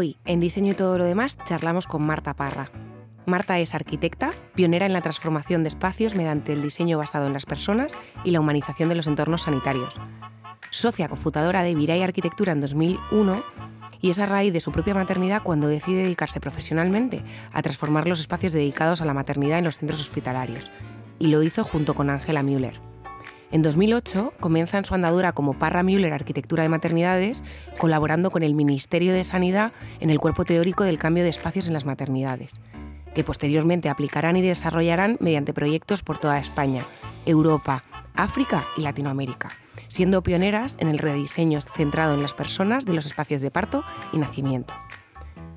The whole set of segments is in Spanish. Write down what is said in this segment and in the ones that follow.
Hoy, en Diseño y todo lo demás, charlamos con Marta Parra. Marta es arquitecta, pionera en la transformación de espacios mediante el diseño basado en las personas y la humanización de los entornos sanitarios. Socia cofundadora de Viray Arquitectura en 2001 y es a raíz de su propia maternidad cuando decide dedicarse profesionalmente a transformar los espacios dedicados a la maternidad en los centros hospitalarios. Y lo hizo junto con Ángela Müller. En 2008 comienza en su andadura como Parra Müller Arquitectura de Maternidades, colaborando con el Ministerio de Sanidad en el cuerpo teórico del cambio de espacios en las maternidades, que posteriormente aplicarán y desarrollarán mediante proyectos por toda España, Europa, África y Latinoamérica, siendo pioneras en el rediseño centrado en las personas de los espacios de parto y nacimiento.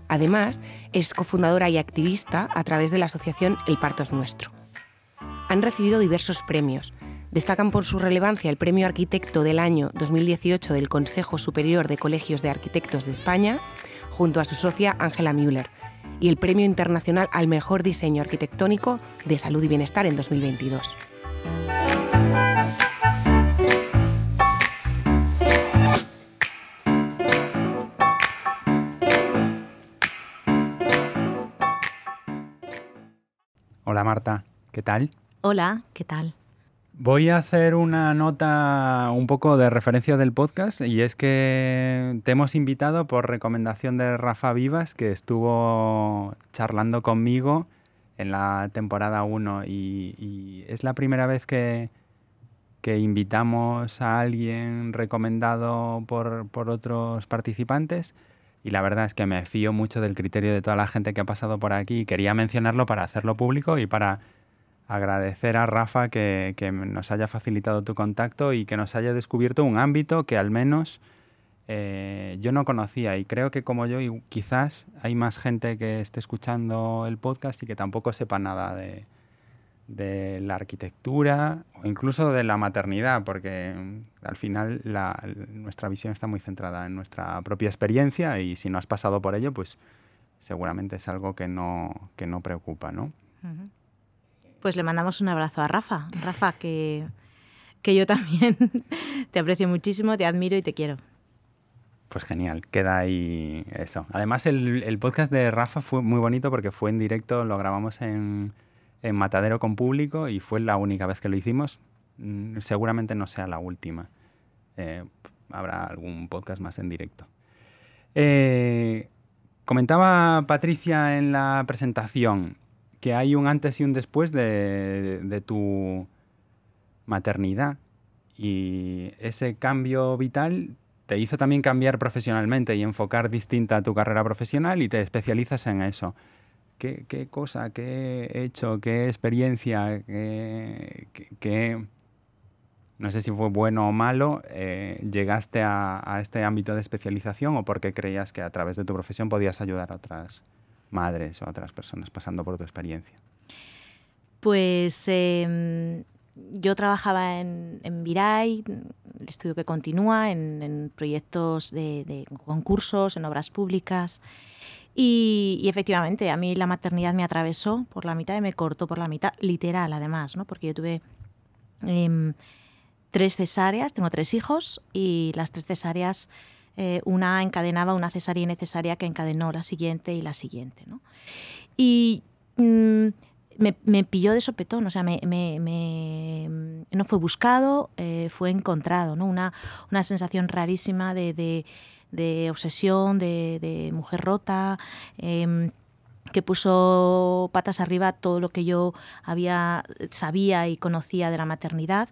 Además, es cofundadora y activista a través de la asociación El Parto es Nuestro. Han recibido diversos premios, Destacan por su relevancia el Premio Arquitecto del año 2018 del Consejo Superior de Colegios de Arquitectos de España, junto a su socia Ángela Müller, y el Premio Internacional al Mejor Diseño Arquitectónico de Salud y Bienestar en 2022. Hola Marta, ¿qué tal? Hola, ¿qué tal? Voy a hacer una nota un poco de referencia del podcast y es que te hemos invitado por recomendación de Rafa Vivas que estuvo charlando conmigo en la temporada 1 y, es la primera vez que, que, invitamos a alguien recomendado por, por otros participantes y la verdad es que me fío mucho del criterio de toda la gente que ha pasado por aquí y quería mencionarlo para hacerlo público y para agradecer a Rafa que, nos haya facilitado tu contacto y que nos haya descubierto un ámbito que al menos eh, yo no conocía y creo que como yo quizás hay más gente que esté escuchando el podcast y que tampoco sepa nada de, la arquitectura o incluso de la maternidad, porque mm, al final nuestra visión está muy centrada en nuestra propia experiencia y si no has pasado por ello, pues seguramente es algo que no, que no preocupa, ¿no? Pues le mandamos un abrazo a Rafa. Rafa, que, que yo también te aprecio muchísimo, te admiro y te quiero. Pues genial, queda ahí eso. Además, el, podcast de Rafa fue muy bonito porque fue en directo, lo grabamos en, Matadero con público y fue la única vez que lo hicimos. Mm, seguramente no sea la última. Eh, habrá algún podcast más en directo. Eh, comentaba Patricia en la presentación que hay un antes y un después de, tu maternidad. Y ese cambio vital te hizo también cambiar profesionalmente y enfocar distinta tu carrera profesional y te especializas en eso. ¿Qué, cosa, qué hecho, qué experiencia, qué, no sé si fue bueno o malo, eh, llegaste a, a, este ámbito de especialización o porque creías que a través de tu profesión podías ayudar a otras madres o otras personas pasando por tu experiencia? Pues em, yo trabajaba en, en Viray, el estudio que continúa, en, proyectos de, concursos, en obras públicas. Y, efectivamente, a mí la maternidad me atravesó por la mitad y me cortó por la mitad, literal además, ¿no? porque yo tuve em, tres cesáreas, tengo tres hijos y las tres cesáreas eh, una encadenaba una cesárea innecesaria que encadenó la siguiente y la siguiente. ¿no? Y mm, me, pilló de sopetón, o sea, me, no fue buscado, eh, fue encontrado, ¿no? una, una sensación rarísima de, obsesión, de, mujer rota. Em, que puso patas arriba todo lo que yo había sabía y conocía de la maternidad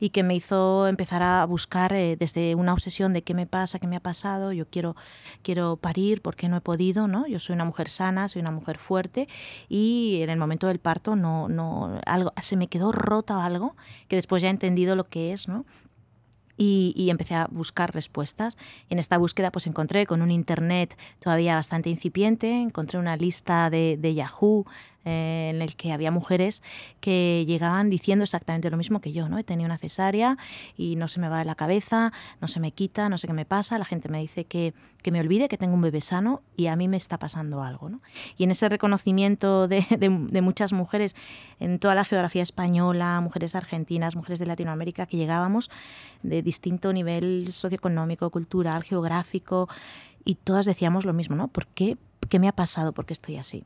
y que me hizo empezar a buscar eh, desde una obsesión de qué me pasa, qué me ha pasado, yo quiero quiero parir porque no he podido, ¿no? Yo soy una mujer sana, soy una mujer fuerte y en el momento del parto no no algo se me quedó rota algo que después ya he entendido lo que es, ¿no? Y, empecé a buscar respuestas. En esta búsqueda pues encontré con un internet todavía bastante incipiente, encontré una lista de Yahoo eh, en el que había mujeres que llegaban diciendo exactamente lo mismo que yo, ¿no? He tenido una cesárea y no se me va de la cabeza, no se me quita, no sé qué me pasa, la gente me dice que, que me olvide que tengo un bebé sano y a mí me está pasando algo, ¿no? Y en ese reconocimiento de, de, muchas mujeres en toda la geografía española, mujeres argentinas, mujeres de Latinoamérica, que llegábamos de distinto nivel socioeconómico, cultural, geográfico, y todas decíamos lo mismo, ¿no? ¿Por qué? ¿Qué me ha pasado? ¿Por qué estoy así?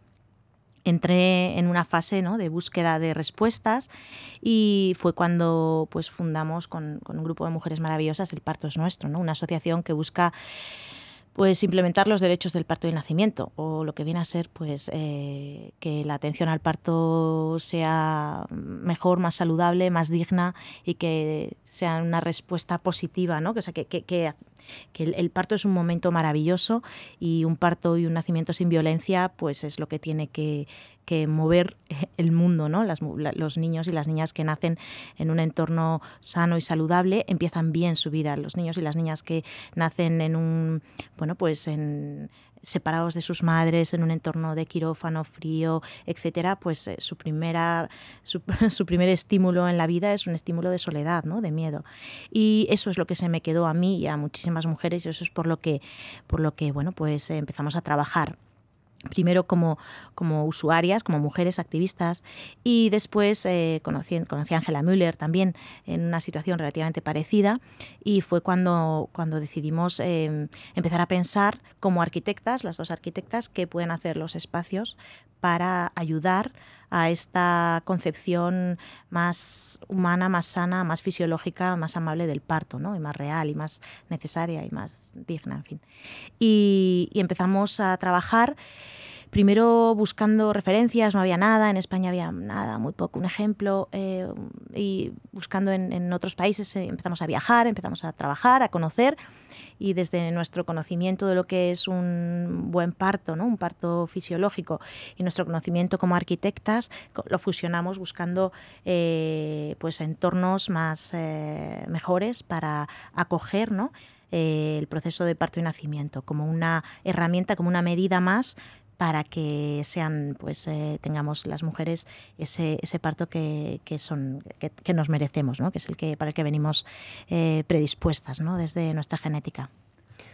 Entré en una fase ¿no? de búsqueda de respuestas y fue cuando pues, fundamos con, con, un grupo de mujeres maravillosas El Parto es Nuestro, ¿no? una asociación que busca pues implementar los derechos del parto y nacimiento o lo que viene a ser pues eh, que la atención al parto sea mejor, más saludable, más digna y que sea una respuesta positiva, ¿no? O sea, que, que, que que el, parto es un momento maravilloso y un parto y un nacimiento sin violencia pues es lo que tiene que, mover el mundo, ¿no? los niños y las niñas que nacen en un entorno sano y saludable empiezan bien su vida. Los niños y las niñas que nacen en un, bueno, pues en, separados de sus madres en un entorno de quirófano, frío, etcétera, pues eh, su, primera, su, primer estímulo en la vida es un estímulo de soledad, ¿no? de miedo. Y eso es lo que se me quedó a mí y a muchísimas mujeres y eso es por lo que, por lo que bueno, pues empezamos a trabajar primero como, como usuarias, como mujeres activistas, y después eh, conocí, conocí, a Angela Müller también en una situación relativamente parecida, y fue cuando, cuando decidimos eh, empezar a pensar como arquitectas, las dos arquitectas, qué pueden hacer los espacios para ayudar a esta concepción más humana, más sana, más fisiológica, más amable del parto, ¿no? y más real, y más necesaria, y más digna, en fin. y, y empezamos a trabajar primero buscando referencias, no había nada, en España había nada, muy poco, un ejemplo, eh, y buscando en, otros países eh, empezamos a viajar, empezamos a trabajar, a conocer, y desde nuestro conocimiento de lo que es un buen parto, ¿no? un parto fisiológico, y nuestro conocimiento como arquitectas, lo fusionamos buscando eh, pues entornos más mejores para acoger ¿no? el proceso de parto y nacimiento como una herramienta, como una medida más para que sean, pues, eh, tengamos las mujeres ese, ese parto que, que son, que, nos merecemos, ¿no? que es el que, para el que venimos eh, predispuestas ¿no? desde nuestra genética.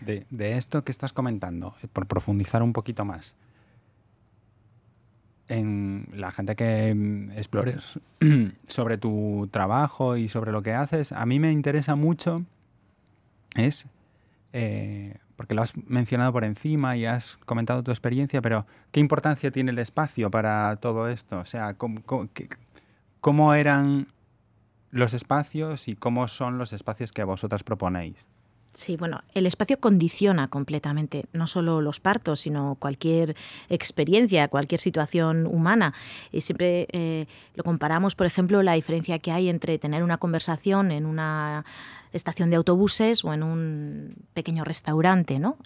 De, esto que estás comentando, eh, por profundizar un poquito más, en la gente que mm, explores sobre tu trabajo y sobre lo que haces, a mí me interesa mucho es porque lo has mencionado por encima y has comentado tu experiencia, pero ¿qué importancia tiene el espacio para todo esto? O sea, ¿cómo, eran los espacios y cómo son los espacios que vosotras proponéis? Sí, bueno, el espacio condiciona completamente no solo los partos, sino cualquier experiencia, cualquier situación humana. Y siempre eh, lo comparamos, por ejemplo, la diferencia que hay entre tener una conversación en una estación de autobuses o en un pequeño restaurante, ¿no?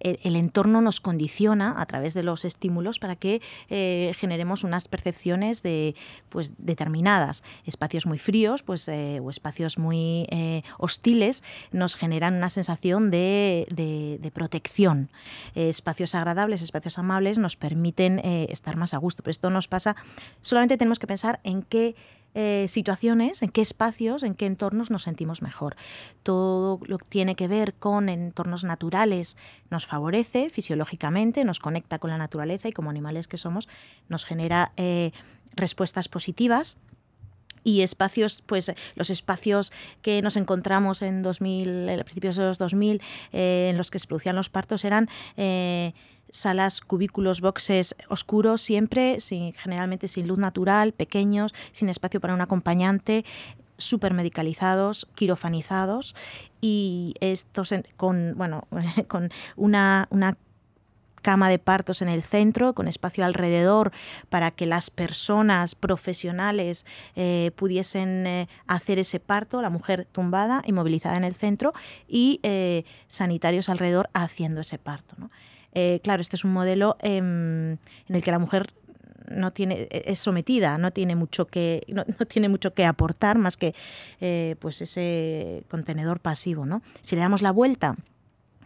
Eh, el, entorno nos condiciona a través de los estímulos para que eh, generemos unas percepciones de, pues, determinadas. Espacios muy fríos pues, eh, o espacios muy hostiles nos generan una sensación de, de protección. espacios agradables, espacios amables nos permiten estar más a gusto. Pero esto nos pasa, solamente tenemos que pensar en qué eh, situaciones, en qué espacios, en qué entornos nos sentimos mejor. Todo lo que tiene que ver con entornos naturales nos favorece fisiológicamente, nos conecta con la naturaleza y como animales que somos nos genera eh, respuestas positivas y espacios, pues los espacios que nos encontramos en 2000, a principios de los 2000, eh, en los que se producían los partos eran salas, cubículos, boxes oscuros siempre, generalmente sin luz natural, pequeños, sin espacio para un acompañante, súper medicalizados, quirofanizados y estos con, bueno, con una, una cama de partos en el centro, con espacio alrededor para que las personas profesionales eh, pudiesen eh, hacer ese parto, la mujer tumbada, inmovilizada en el centro y eh, sanitarios alrededor haciendo ese parto. ¿no? Eh, claro, este es un modelo em, en el que la mujer no tiene, e, es sometida, no tiene mucho que, no, tiene mucho que aportar más que eh, pues ese contenedor pasivo. ¿no? Si le damos la vuelta,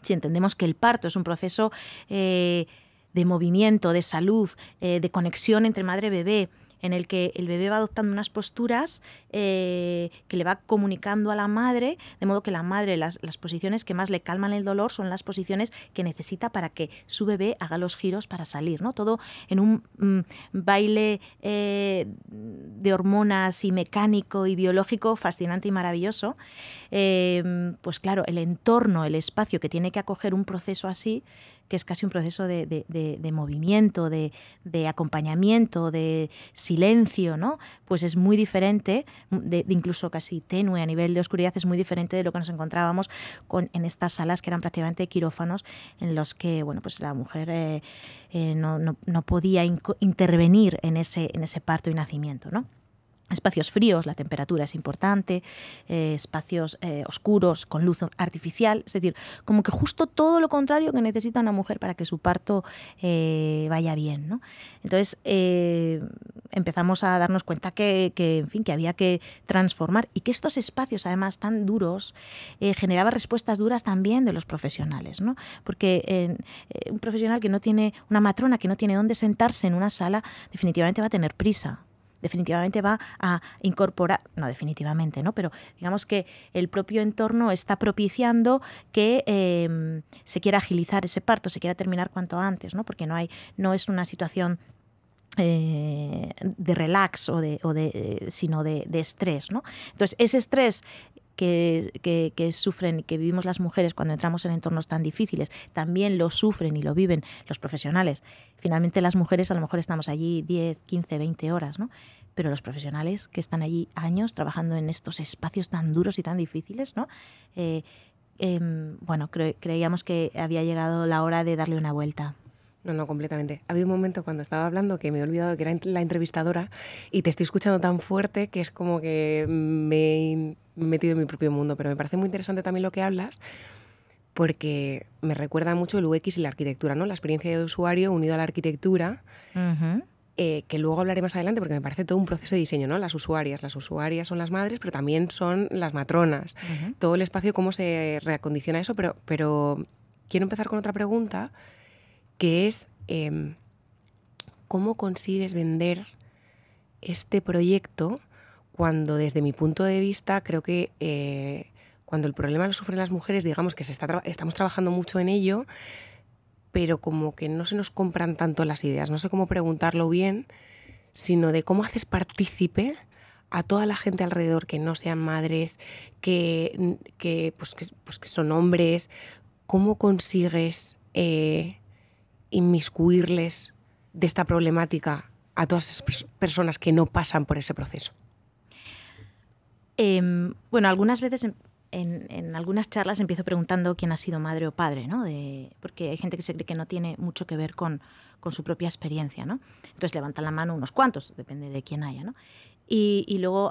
si entendemos que el parto es un proceso eh, de movimiento, de salud, de conexión entre madre y bebé, en el que el bebé va adoptando unas posturas eh, que le va comunicando a la madre, de modo que la madre, las, posiciones que más le calman el dolor son las posiciones que necesita para que su bebé haga los giros para salir, ¿no? Todo en un mm, baile eh, de hormonas y mecánico y biológico fascinante y maravilloso. Eh, pues claro, el entorno, el espacio que tiene que acoger un proceso así, que es casi un proceso de, movimiento, de, acompañamiento, de silencio, ¿no? Pues es muy diferente, de, incluso casi tenue a nivel de oscuridad, es muy diferente de lo que nos encontrábamos con, en estas salas que eran prácticamente quirófanos, en los que bueno, pues la mujer eh, eh, no, no, podía intervenir en ese, en ese parto y nacimiento. ¿no? Espacios fríos, la temperatura es importante, eh, espacios eh, oscuros con luz artificial, es decir, como que justo todo lo contrario que necesita una mujer para que su parto eh, vaya bien. ¿no? Entonces empezamos a darnos cuenta que, en fin, que había que transformar y que estos espacios, además tan duros, generaban respuestas duras también de los profesionales, ¿no? porque un profesional que no tiene una matrona que no tiene dónde sentarse en una sala, definitivamente va a tener prisa definitivamente va a incorporar, no definitivamente, ¿no? Pero digamos que el propio entorno está propiciando que em, se quiera agilizar ese parto, se quiera terminar cuanto antes, ¿no? Porque no hay, no es una situación eh, de relax o de, o de eh, sino de, de, estrés, ¿no? Entonces, ese estrés que, que, sufren y que vivimos las mujeres cuando entramos en entornos tan difíciles, también lo sufren y lo viven los profesionales. Finalmente las mujeres a lo mejor estamos allí 10, 15, 20 horas, ¿no? Pero los profesionales que están allí años trabajando en estos espacios tan duros y tan difíciles, ¿no? Eh, em, bueno, creíamos que había llegado la hora de darle una vuelta. No, no, completamente. Ha habido un momento cuando estaba hablando que me he olvidado que era la entrevistadora y te estoy escuchando tan fuerte que es como que me he metido en mi propio mundo, pero me parece muy interesante también lo que hablas porque me recuerda mucho el UX y la arquitectura, ¿no? La experiencia de usuario unido a la arquitectura, eh, que luego hablaré más adelante porque me parece todo un proceso de diseño, ¿no? Las usuarias, las usuarias son las madres, pero también son las matronas. Todo el espacio, cómo se reacondiciona eso, pero, pero quiero empezar con otra pregunta que es em, cómo consigues vender este proyecto cuando desde mi punto de vista creo que eh, cuando el problema lo sufren las mujeres, digamos que se está estamos trabajando mucho en ello, pero como que no se nos compran tanto las ideas, no sé cómo preguntarlo bien, sino de cómo haces partícipe a toda la gente alrededor que no sean madres, que, que, pues, que, pues, que son hombres, cómo consigues eh, inmiscuirles de esta problemática a todas esas personas que no pasan por ese proceso? Em, bueno, algunas veces en, algunas charlas empiezo preguntando quién ha sido madre o padre, ¿no? De, porque hay gente que se cree que no tiene mucho que ver con, su propia experiencia, ¿no? Entonces levantan la mano unos cuantos, depende de quién haya, ¿no? Y, luego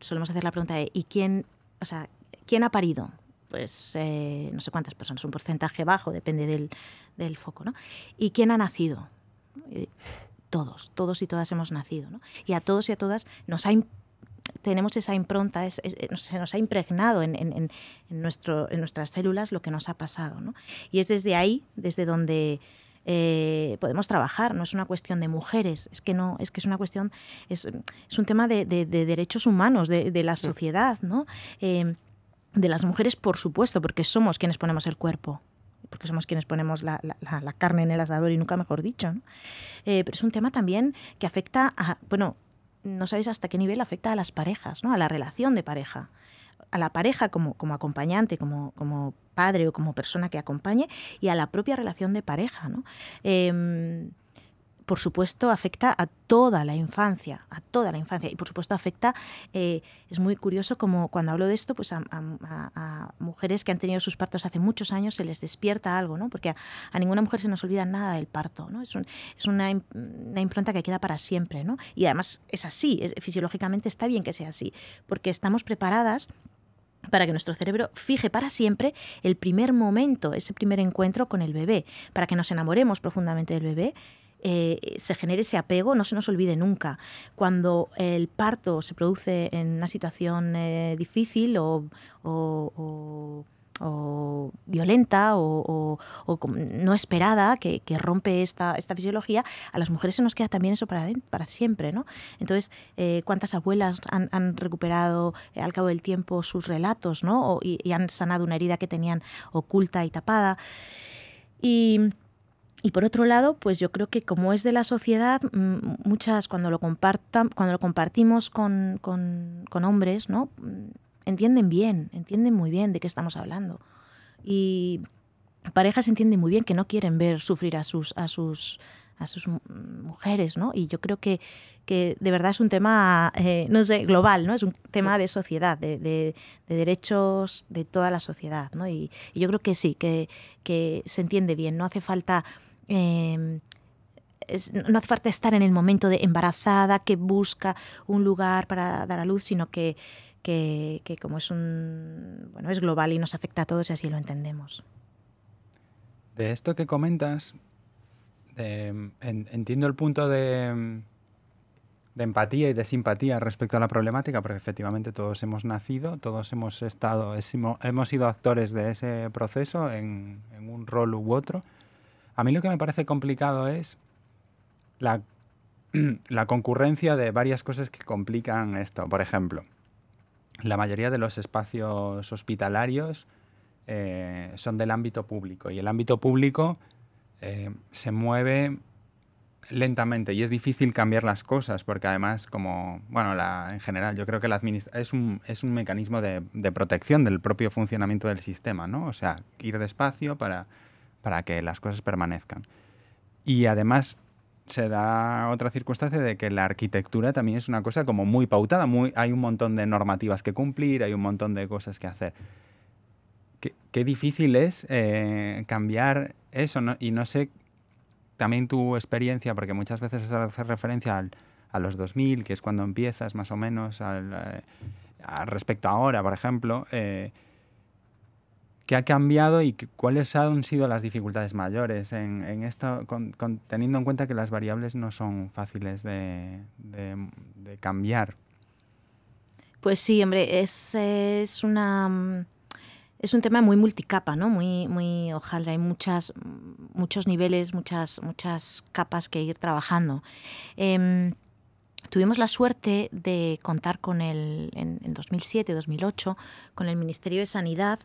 solemos hacer la pregunta de ¿y quién, o sea, quién ha parido? Pues eh, no sé cuántas personas, un porcentaje bajo, depende del, del foco, ¿no? ¿Y quién ha nacido? todos, todos y todas hemos nacido, ¿no? Y a todos y a todas nos ha tenemos esa impronta, se nos ha impregnado en, nuestro, en nuestras células lo que nos ha pasado. ¿no? Y es desde ahí, desde donde eh, podemos trabajar, no es una cuestión de mujeres, es que no, es que es una cuestión, es, un tema de, derechos humanos, de, la sociedad, ¿no? Eh, de las mujeres, por supuesto, porque somos quienes ponemos el cuerpo porque somos quienes ponemos la, carne en el asador y nunca mejor dicho. Eh, pero es un tema también que afecta a, bueno, no sabéis hasta qué nivel afecta a las parejas, ¿no? a la relación de pareja. A la pareja como, como acompañante, como, como padre o como persona que acompañe, y a la propia relación de pareja. ¿no? Em, por supuesto, afecta a toda la infancia, a toda la infancia. Y por supuesto, afecta, eh, es muy curioso como cuando hablo de esto, pues a, mujeres que han tenido sus partos hace muchos años se les despierta algo, ¿no? Porque a, ninguna mujer se nos olvida nada del parto, ¿no? Es, es una, impronta que queda para siempre, ¿no? Y además es así, fisiológicamente está bien que sea así, porque estamos preparadas para que nuestro cerebro fije para siempre el primer momento, ese primer encuentro con el bebé, para que nos enamoremos profundamente del bebé eh, se genere ese apego, no se nos olvide nunca. Cuando el parto se produce en una situación eh, difícil o, violenta o, no esperada que, rompe esta, esta, fisiología, a las mujeres se nos queda también eso para, para siempre. ¿no? Entonces, eh, ¿cuántas abuelas han, recuperado eh, al cabo del tiempo sus relatos ¿no? y, han sanado una herida que tenían oculta y tapada? Y, por otro lado, pues yo creo que como es de la sociedad, muchas cuando lo, compartan, cuando lo compartimos con, con, con hombres, ¿no? entienden bien, entienden muy bien de qué estamos hablando. Y parejas entienden muy bien que no quieren ver sufrir a sus, a sus, a sus mujeres, ¿no? Y yo creo que, que de verdad es un tema, eh, no sé, global, ¿no? Es un tema de sociedad, de, de, derechos de toda la sociedad, ¿no? Y, yo creo que sí, que, que, se entiende bien, no hace falta... Em, no hace falta estar en el momento de embarazada que busca un lugar para dar a luz, sino que, que, como es un bueno es global y nos afecta a todos y así lo entendemos. De esto que comentas, entiendo el punto de, de, empatía y de simpatía respecto a la problemática, porque efectivamente todos hemos nacido, todos hemos estado, hemos sido actores de ese proceso en un rol u otro. A mí lo que me parece complicado es la, la concurrencia de varias cosas que complican esto. Por ejemplo, la mayoría de los espacios hospitalarios eh, son del ámbito público y el ámbito público eh, se mueve lentamente y es difícil cambiar las cosas porque además como bueno la, en general yo creo que la es un, es un mecanismo de, de, protección del propio funcionamiento del sistema no o sea ir despacio para, para que las cosas permanezcan y además se da otra circunstancia de que la arquitectura también es una cosa como muy pautada, muy, hay un montón de normativas que cumplir, hay un montón de cosas que hacer. Qué, difícil es eh, cambiar eso, Y no sé, también tu experiencia, porque muchas veces se hace referencia a los 2000, que es cuando empiezas más o menos, al, eh, respecto a ahora, por ejemplo, eh, ¿Qué ha cambiado y cuáles han sido las dificultades mayores en, esto, teniendo en cuenta que las variables no son fáciles de, cambiar? Pues sí, hombre, es, una es un tema muy multicapa, ¿no? Muy, muy ojalá hay muchas, muchos niveles, muchas, muchas capas que ir trabajando. Em, tuvimos la suerte de contar con el, en, en 2007-2008 con el Ministerio de Sanidad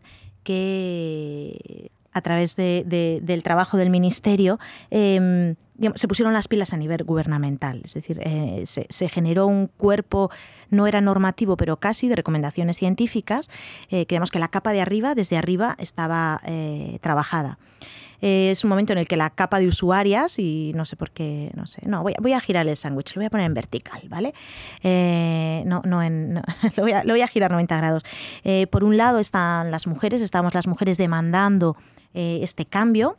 que a través del trabajo del Ministerio em, se pusieron las pilas a nivel gubernamental. Es decir, eh, se, generó un cuerpo, no era normativo, pero casi de recomendaciones científicas, eh, que que la capa de arriba, desde arriba, estaba eh, trabajada. Eh, es un momento en el que la capa de usuarias, y no sé por qué, no sé, no, voy, a girar el sándwich, lo voy a poner en vertical, ¿vale? Eh, no, no, en, lo, voy a, lo, voy a, girar 90 grados. Eh, por un lado están las mujeres, estamos las mujeres demandando este cambio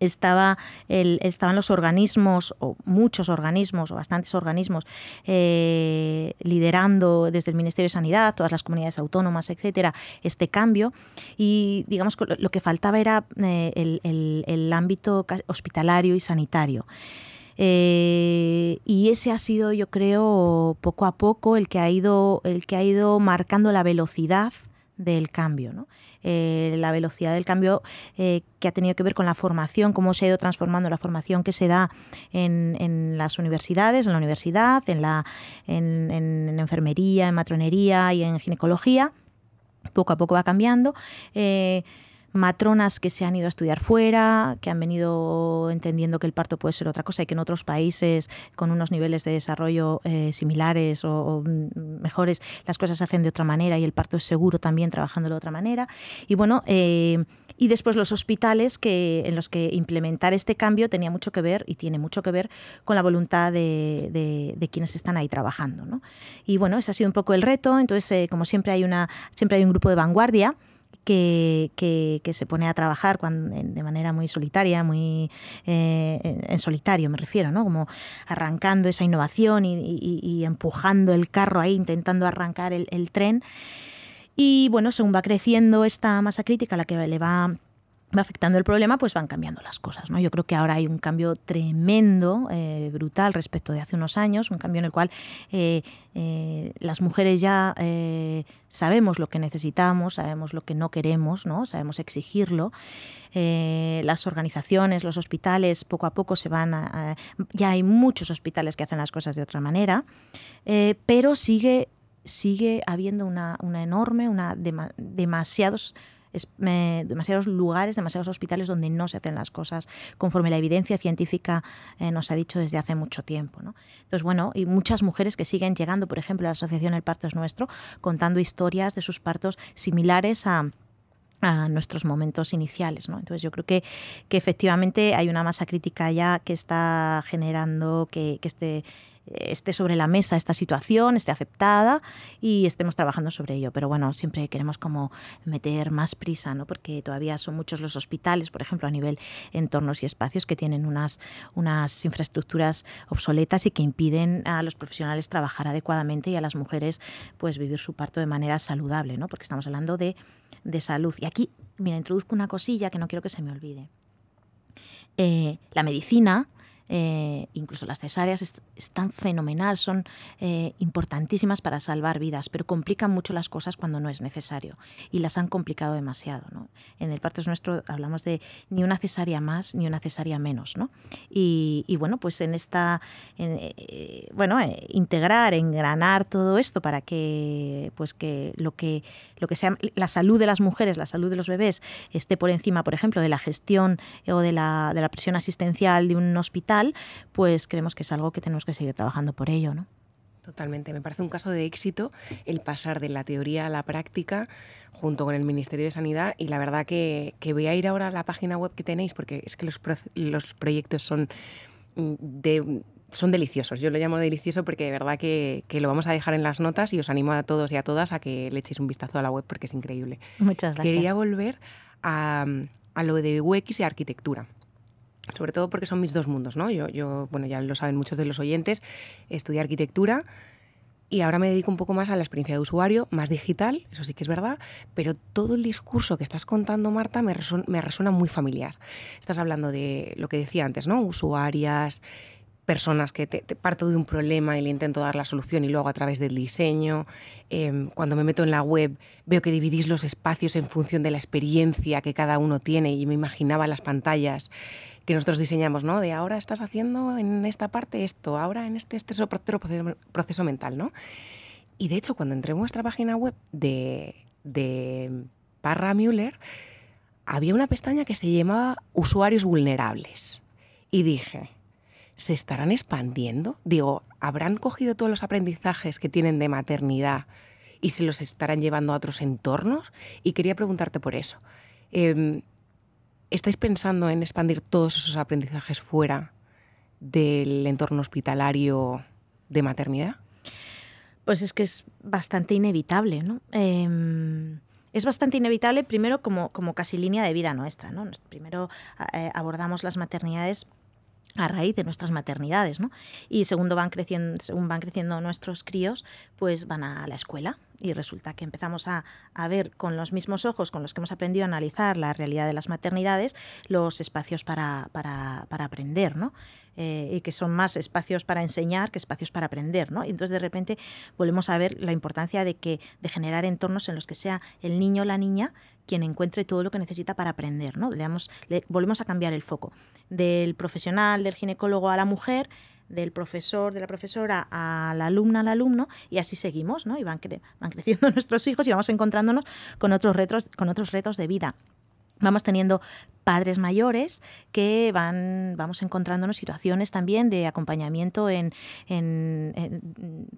estaba el, estaban los organismos, o muchos organismos, o bastantes organismos, eh, liderando desde el Ministerio de Sanidad, todas las comunidades autónomas, etcétera, este cambio. Y digamos que lo que faltaba era eh, el, ámbito hospitalario y sanitario. Eh, y ese ha sido, yo creo, poco a poco el que ha ido, el que ha ido marcando la velocidad del cambio. Eh, la velocidad del cambio eh, que ha tenido que ver con la formación, cómo se ha ido transformando la formación que se da en, las universidades, en la universidad, en, la, en, enfermería, en matronería y en ginecología. Poco a poco va cambiando. Eh, matronas que se han ido a estudiar fuera, que han venido entendiendo que el parto puede ser otra cosa y que en otros países con unos niveles de desarrollo eh, similares o, mejores las cosas se hacen de otra manera y el parto es seguro también trabajando de otra manera. Y bueno, eh, y después los hospitales que, en los que implementar este cambio tenía mucho que ver y tiene mucho que ver con la voluntad de, de, quienes están ahí trabajando. ¿no? Y bueno, ese ha sido un poco el reto. Entonces, eh, como siempre hay, una, siempre hay un grupo de vanguardia que, que, se pone a trabajar de manera muy solitaria, muy eh, en solitario me refiero, ¿no? Como arrancando esa innovación y, empujando el carro ahí, intentando arrancar el, tren. Y bueno, según va creciendo esta masa crítica, la que le va va afectando el problema, pues van cambiando las cosas. ¿no? Yo creo que ahora hay un cambio tremendo, eh, brutal respecto de hace unos años, un cambio en el cual eh, eh, las mujeres ya sabemos lo que necesitamos, sabemos lo que no queremos, ¿no? sabemos exigirlo. las organizaciones, los hospitales, poco a poco se van a, ya hay muchos hospitales que hacen las cosas de otra manera, pero sigue, sigue habiendo una, una enorme, una demasiados es, demasiados lugares, demasiados hospitales donde no se hacen las cosas conforme la evidencia científica eh, nos ha dicho desde hace mucho tiempo. ¿no? Entonces, bueno, y muchas mujeres que siguen llegando, por ejemplo, a la Asociación El Parto es Nuestro, contando historias de sus partos similares a nuestros momentos iniciales. ¿no? Entonces yo creo que, que efectivamente hay una masa crítica ya que está generando que, que este esté sobre la mesa esta situación, esté aceptada y estemos trabajando sobre ello. Pero bueno, siempre queremos como meter más prisa, ¿no? Porque todavía son muchos los hospitales, por ejemplo, a nivel entornos y espacios que tienen unas, unas infraestructuras obsoletas y que impiden a los profesionales trabajar adecuadamente y a las mujeres pues vivir su parto de manera saludable, ¿no? Porque estamos hablando de, de salud. Y aquí, mira, introduzco una cosilla que no quiero que se me olvide. Eh, la medicina eh, incluso las cesáreas están fenomenal, son eh, importantísimas para salvar vidas, pero complican mucho las cosas cuando no es necesario y las han complicado demasiado. En el parto nuestro hablamos de ni una cesárea más ni una cesárea menos. Y, bueno, pues en esta, eh, bueno, integrar, engranar todo esto para que, pues que lo que lo que sea la salud de las mujeres, la salud de los bebés esté por encima, por ejemplo, de la gestión o de la, de la presión asistencial de un hospital pues creemos que es algo que tenemos que seguir trabajando por ello, ¿no? Totalmente, me parece un caso de éxito el pasar de la teoría a la práctica junto con el Ministerio de Sanidad y la verdad que, voy a ir ahora a la página web que tenéis porque es que los, los proyectos son mm, de, son deliciosos. Yo lo llamo delicioso porque de verdad que, lo vamos a dejar en las notas y os animo a todos y a todas a que le echéis un vistazo a la web porque es increíble. Muchas gracias. Quería volver a, a lo de UX y arquitectura sobre todo porque son mis dos mundos, ¿no? Yo, yo, bueno, ya lo saben muchos de los oyentes, estudié arquitectura y ahora me dedico un poco más a la experiencia de usuario, más digital, eso sí que es verdad, pero todo el discurso que estás contando, Marta, me resuena, me resuena muy familiar. Estás hablando de lo que decía antes, ¿no? Usuarias, personas que te, parto de un problema y le intento dar la solución y luego a través del diseño. Em, cuando me meto en la web veo que dividís los espacios en función de la experiencia que cada uno tiene y me imaginaba las pantallas que nosotros diseñamos, ¿no? De ahora estás haciendo en esta parte esto, ahora en este, este otro proceso, mental, ¿no? Y de hecho, cuando entré en vuestra página web de, de Parra Müller, había una pestaña que se llamaba Usuarios vulnerables. Y dije, ¿se estarán expandiendo? Digo, ¿habrán cogido todos los aprendizajes que tienen de maternidad y se los estarán llevando a otros entornos? Y quería preguntarte por eso. Em, ¿Estáis pensando en expandir todos esos aprendizajes fuera del entorno hospitalario de maternidad? Pues es que es bastante inevitable, ¿no? Em, es bastante inevitable, primero, como, como casi línea de vida nuestra, ¿no? Primero eh, abordamos las maternidades a raíz de nuestras maternidades, ¿no? Y segundo, van creciendo, según van creciendo nuestros críos, pues van a la escuela y resulta que empezamos a, ver con los mismos ojos con los que hemos aprendido a analizar la realidad de las maternidades los espacios para, para, para aprender, ¿no? Eh, y que son más espacios para enseñar que espacios para aprender, ¿no? Y entonces de repente volvemos a ver la importancia de que de generar entornos en los que sea el niño o la niña quien encuentre todo lo que necesita para aprender, ¿no? Le, le volvemos a cambiar el foco del profesional, del ginecólogo a la mujer, del profesor, de la profesora a la alumna, al alumno, y así seguimos, ¿no? Y van, van creciendo nuestros hijos y vamos encontrándonos con otros retos, con otros retos de vida vamos teniendo padres mayores que van vamos encontrándonos situaciones también de acompañamiento en,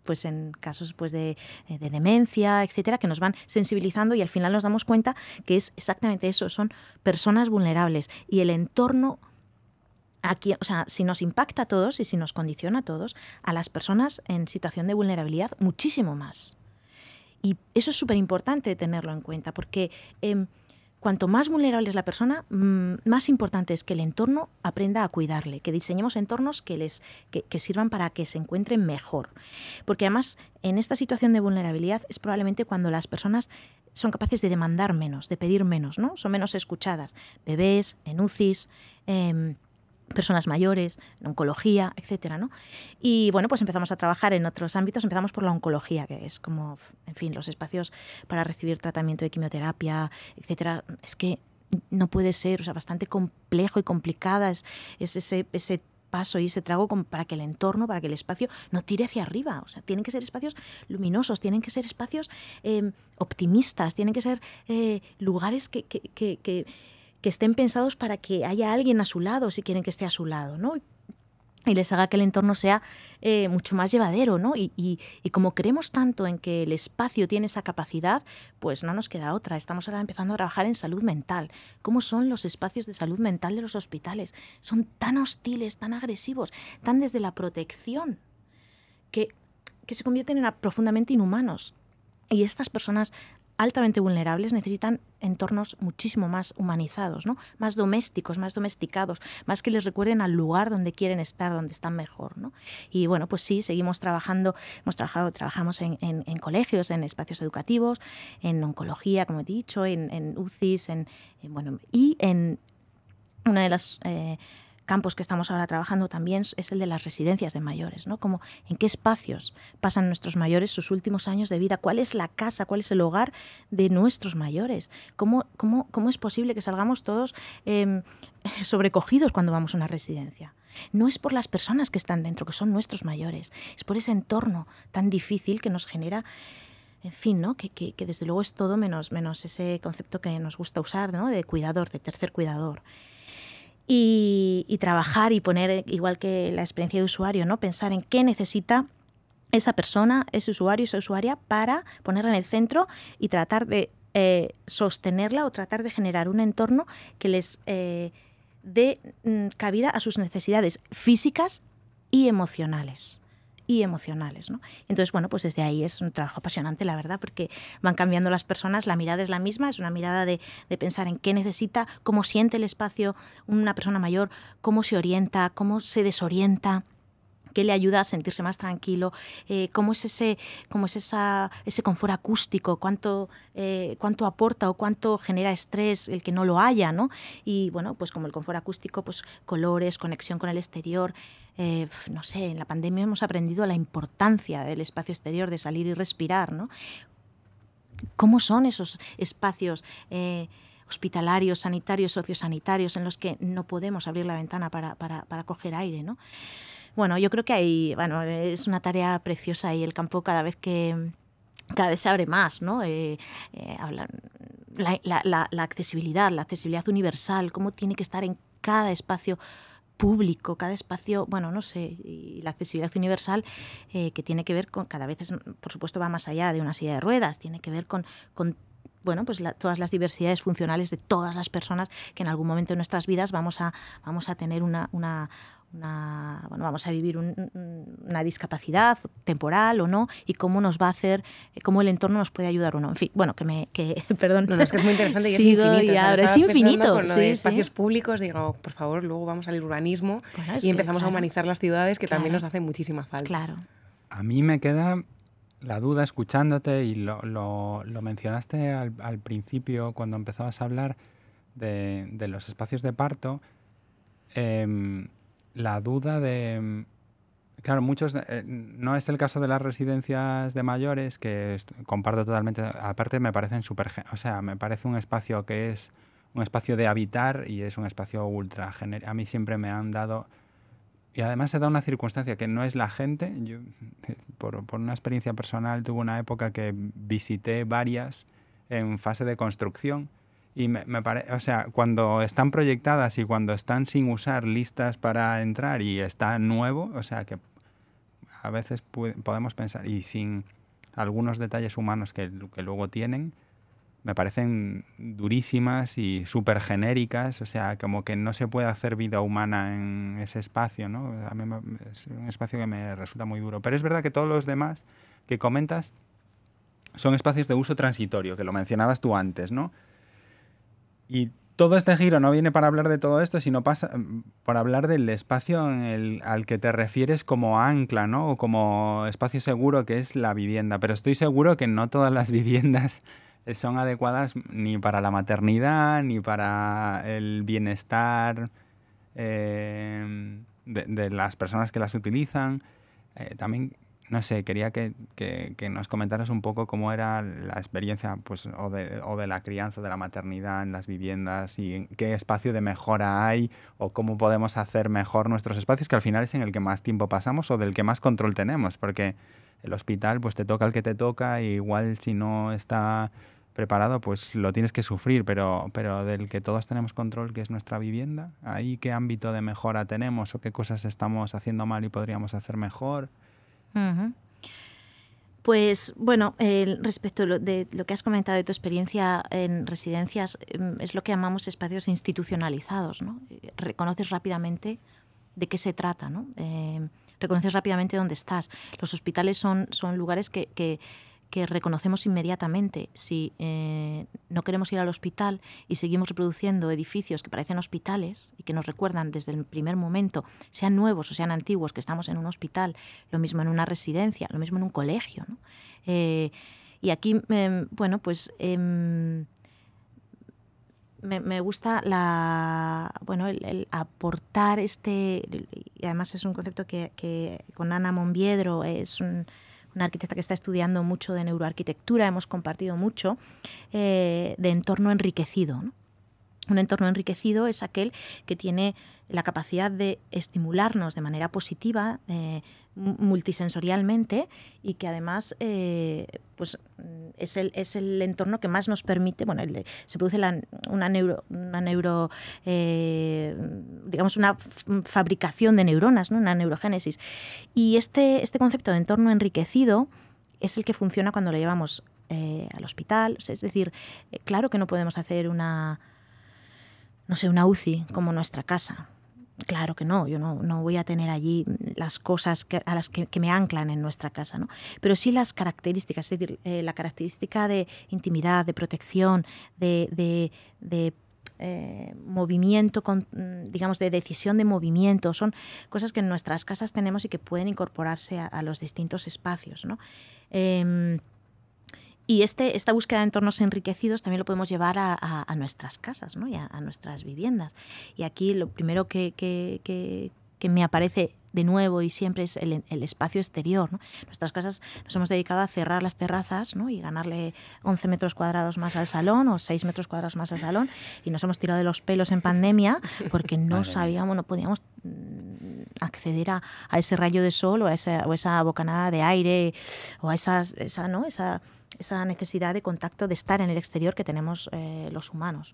pues en casos pues de, de, demencia etcétera que nos van sensibilizando y al final nos damos cuenta que es exactamente eso son personas vulnerables. Y el entorno aquí o sea si nos impacta a todos y si nos condiciona a todos a las personas en situación de vulnerabilidad muchísimo más. Y eso es súper importante tenerlo en cuenta porque em, cuanto más vulnerable es la persona, mm, más importante es que el entorno aprenda a cuidarle, que diseñemos entornos que les que, sirvan para que se encuentren mejor. Porque además, en esta situación de vulnerabilidad es probablemente cuando las personas son capaces de demandar menos, de pedir menos, ¿no? Son menos escuchadas. Bebés, en UCIs, em, personas mayores, oncología, etcétera, ¿no? Y bueno, pues empezamos a trabajar en otros ámbitos. Empezamos por la oncología, que es como, en fin, los espacios para recibir tratamiento de quimioterapia, etcétera. Es que no puede ser, o sea, bastante complejo y complicada es, ese, ese paso y ese trago para que el entorno, para que el espacio no tire hacia arriba. O sea, tienen que ser espacios luminosos, tienen que ser espacios em, optimistas, tienen que ser eh, lugares que que estén pensados para que haya alguien a su lado, si quieren que esté a su lado, ¿no? y les haga que el entorno sea eh, mucho más llevadero, ¿no? Y, y, como creemos tanto en que el espacio tiene esa capacidad, pues no nos queda otra. Estamos ahora empezando a trabajar en salud mental. ¿Cómo son los espacios de salud mental de los hospitales? Son tan hostiles, tan agresivos, tan desde la protección, que, que se convierten en profundamente inhumanos. Y estas personas altamente vulnerables necesitan entornos muchísimo más humanizados, ¿no? más domésticos, más domesticados, más que les recuerden al lugar donde quieren estar, donde están mejor. ¿no? Y bueno, pues sí, seguimos trabajando, hemos trabajado, trabajamos en, colegios, en espacios educativos, en oncología, como he dicho, en, UCIs, en, bueno, y en una de las eh, campos que estamos ahora trabajando también es el de las residencias de mayores, ¿no? Como en qué espacios pasan nuestros mayores sus últimos años de vida, cuál es la casa, cuál es el hogar de nuestros mayores, cómo, cómo, cómo es posible que salgamos todos em, sobrecogidos cuando vamos a una residencia. No es por las personas que están dentro, que son nuestros mayores, es por ese entorno tan difícil que nos genera en fin, ¿no? Que, que, que, desde luego es todo menos, menos ese concepto que nos gusta usar, ¿no? de cuidador, de tercer cuidador y, trabajar y poner, igual que la experiencia de usuario, ¿no? pensar en qué necesita esa persona, ese usuario, esa usuaria, para ponerla en el centro y tratar de eh, sostenerla o tratar de generar un entorno que les eh, dé mm, cabida a sus necesidades físicas y emocionales emocionales. ¿no? Entonces, bueno, pues desde ahí es un trabajo apasionante, la verdad, porque van cambiando las personas, la mirada es la misma, es una mirada de, de pensar en qué necesita, cómo siente el espacio una persona mayor, cómo se orienta, cómo se desorienta qué le ayuda a sentirse más tranquilo, eh, cómo es ese, cómo es esa, ese confort acústico, cuánto, eh, cuánto aporta o cuánto genera estrés el que no lo haya, ¿no? Y bueno, pues como el confort acústico, pues colores, conexión con el exterior. Eh, no sé, en la pandemia hemos aprendido la importancia del espacio exterior, de salir y respirar, ¿no? ¿Cómo son esos espacios? hospitalarios, sanitarios, sociosanitarios, en los que no podemos abrir la ventana para, para, para coger aire, ¿no? Bueno, yo creo que hay, bueno, es una tarea preciosa y el campo cada vez que cada vez se abre más, ¿no? Eh, eh, la, accesibilidad, la accesibilidad universal, cómo tiene que estar en cada espacio público, cada espacio, bueno, no sé, y la accesibilidad universal eh, que tiene que ver con, cada vez, por supuesto, va más allá de una silla de ruedas, tiene que ver con, con bueno, pues todas las diversidades funcionales de todas las personas que en algún momento de nuestras vidas vamos a, vamos a tener una, una, bueno, vamos a vivir una discapacidad temporal o no, y cómo nos va a hacer, cómo el entorno nos puede ayudar o no. En fin, bueno, que me, que, perdón. No, es que es muy interesante y es infinito. es infinito. Con espacios públicos, digo, por favor, luego vamos al urbanismo y empezamos a humanizar las ciudades, que también nos hace muchísima falta. Claro. A mí me queda la duda escuchándote y lo, lo, mencionaste al, al, principio cuando empezabas a hablar de, de los espacios de parto. Eh, la duda de... Claro, muchos... Eh, no es el caso de las residencias de mayores, que comparto totalmente. Aparte me parecen súper... O sea, me parece un espacio que es un espacio de habitar y es un espacio ultra... A mí siempre me han dado... Y además se da una circunstancia que no es la gente. Yo, por, por una experiencia personal, tuve una época que visité varias en fase de construcción y me, me parece, o sea, cuando están proyectadas y cuando están sin usar listas para entrar y está nuevo, o sea, que a veces podemos pensar, y sin algunos detalles humanos que, que luego tienen, me parecen durísimas y súper genéricas, o sea, como que no se puede hacer vida humana en ese espacio, ¿no? A mí es un espacio que me resulta muy duro. Pero es verdad que todos los demás que comentas son espacios de uso transitorio, que lo mencionabas tú antes, ¿no? Y todo este giro no viene para hablar de todo esto, sino pasa para hablar del espacio en el, al que te refieres como ancla, ¿no? O como espacio seguro que es la vivienda. Pero estoy seguro que no todas las viviendas son adecuadas ni para la maternidad, ni para el bienestar eh, de, las personas que las utilizan. Eh, también no sé, quería que, nos comentaras un poco cómo era la experiencia pues, o, de, o de la crianza, de la maternidad en las viviendas y qué espacio de mejora hay o cómo podemos hacer mejor nuestros espacios, que al final es en el que más tiempo pasamos o del que más control tenemos, porque el hospital pues te toca el que te toca y igual si no está preparado, pues lo tienes que sufrir, pero, pero del que todos tenemos control, que es nuestra vivienda, ahí qué ámbito de mejora tenemos o qué cosas estamos haciendo mal y podríamos hacer mejor. Pues bueno, respecto de lo que has comentado de tu experiencia en residencias, em, es lo que llamamos espacios institucionalizados. ¿no? Reconoces rápidamente de qué se trata, ¿no? Em, reconoces rápidamente dónde estás. Los hospitales son, son lugares que que reconocemos inmediatamente. Si eh, no queremos ir al hospital y seguimos reproduciendo edificios que parecen hospitales y que nos recuerdan desde el primer momento, sean nuevos o sean antiguos, que estamos en un hospital, lo mismo en una residencia, lo mismo en un colegio. Eh, y aquí, em, bueno, pues... Em, me, gusta la bueno el, aportar este y además es un concepto que, que con Ana Monviedro es un, una arquitecta que está estudiando mucho de neuroarquitectura, hemos compartido mucho, eh, de entorno enriquecido. Un entorno enriquecido es aquel que tiene la capacidad de estimularnos de manera positiva, eh, multisensorialmente, y que además eh, pues, es, el, es el entorno que más nos permite, bueno, se produce una neuro, una neuro eh, digamos, una fabricación de neuronas, ¿no? una neurogénesis. Y este, este concepto de entorno enriquecido es el que funciona cuando lo llevamos al hospital. es decir, claro que no podemos hacer una no sé, una UCI como nuestra casa. Claro que no, yo no, voy a tener allí las cosas a las que, me anclan en nuestra casa, ¿no? pero sí las características, es decir, eh, la característica de intimidad, de protección, de, eh, movimiento, con, digamos, de decisión de movimiento, son cosas que en nuestras casas tenemos y que pueden incorporarse a, los distintos espacios. ¿no? Em, y este, esta búsqueda de entornos enriquecidos también lo podemos llevar a, nuestras casas ¿no? y a, nuestras viviendas. Y aquí lo primero que, que, me aparece de nuevo y siempre es el, espacio exterior. ¿no? Nuestras casas nos hemos dedicado a cerrar las terrazas ¿no? y ganarle 11 metros cuadrados más al salón o 6 metros cuadrados más al salón y nos hemos tirado de los pelos en pandemia porque no sabíamos, no podíamos mm, acceder a, ese rayo de sol o a esa, o esa bocanada de aire o a esa, ¿no? esa esa necesidad de contacto, de estar en el exterior que tenemos eh, los humanos.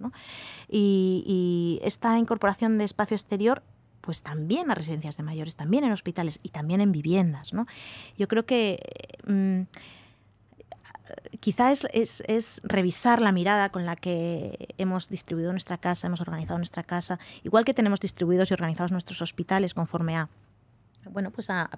Y, esta incorporación de espacio exterior pues también a residencias de mayores, también en hospitales y también en viviendas. ¿no? Yo creo que mm, quizá es, es, revisar la mirada con la que hemos distribuido nuestra casa, hemos organizado nuestra casa, igual que tenemos distribuidos y organizados nuestros hospitales conforme a bueno, pues a,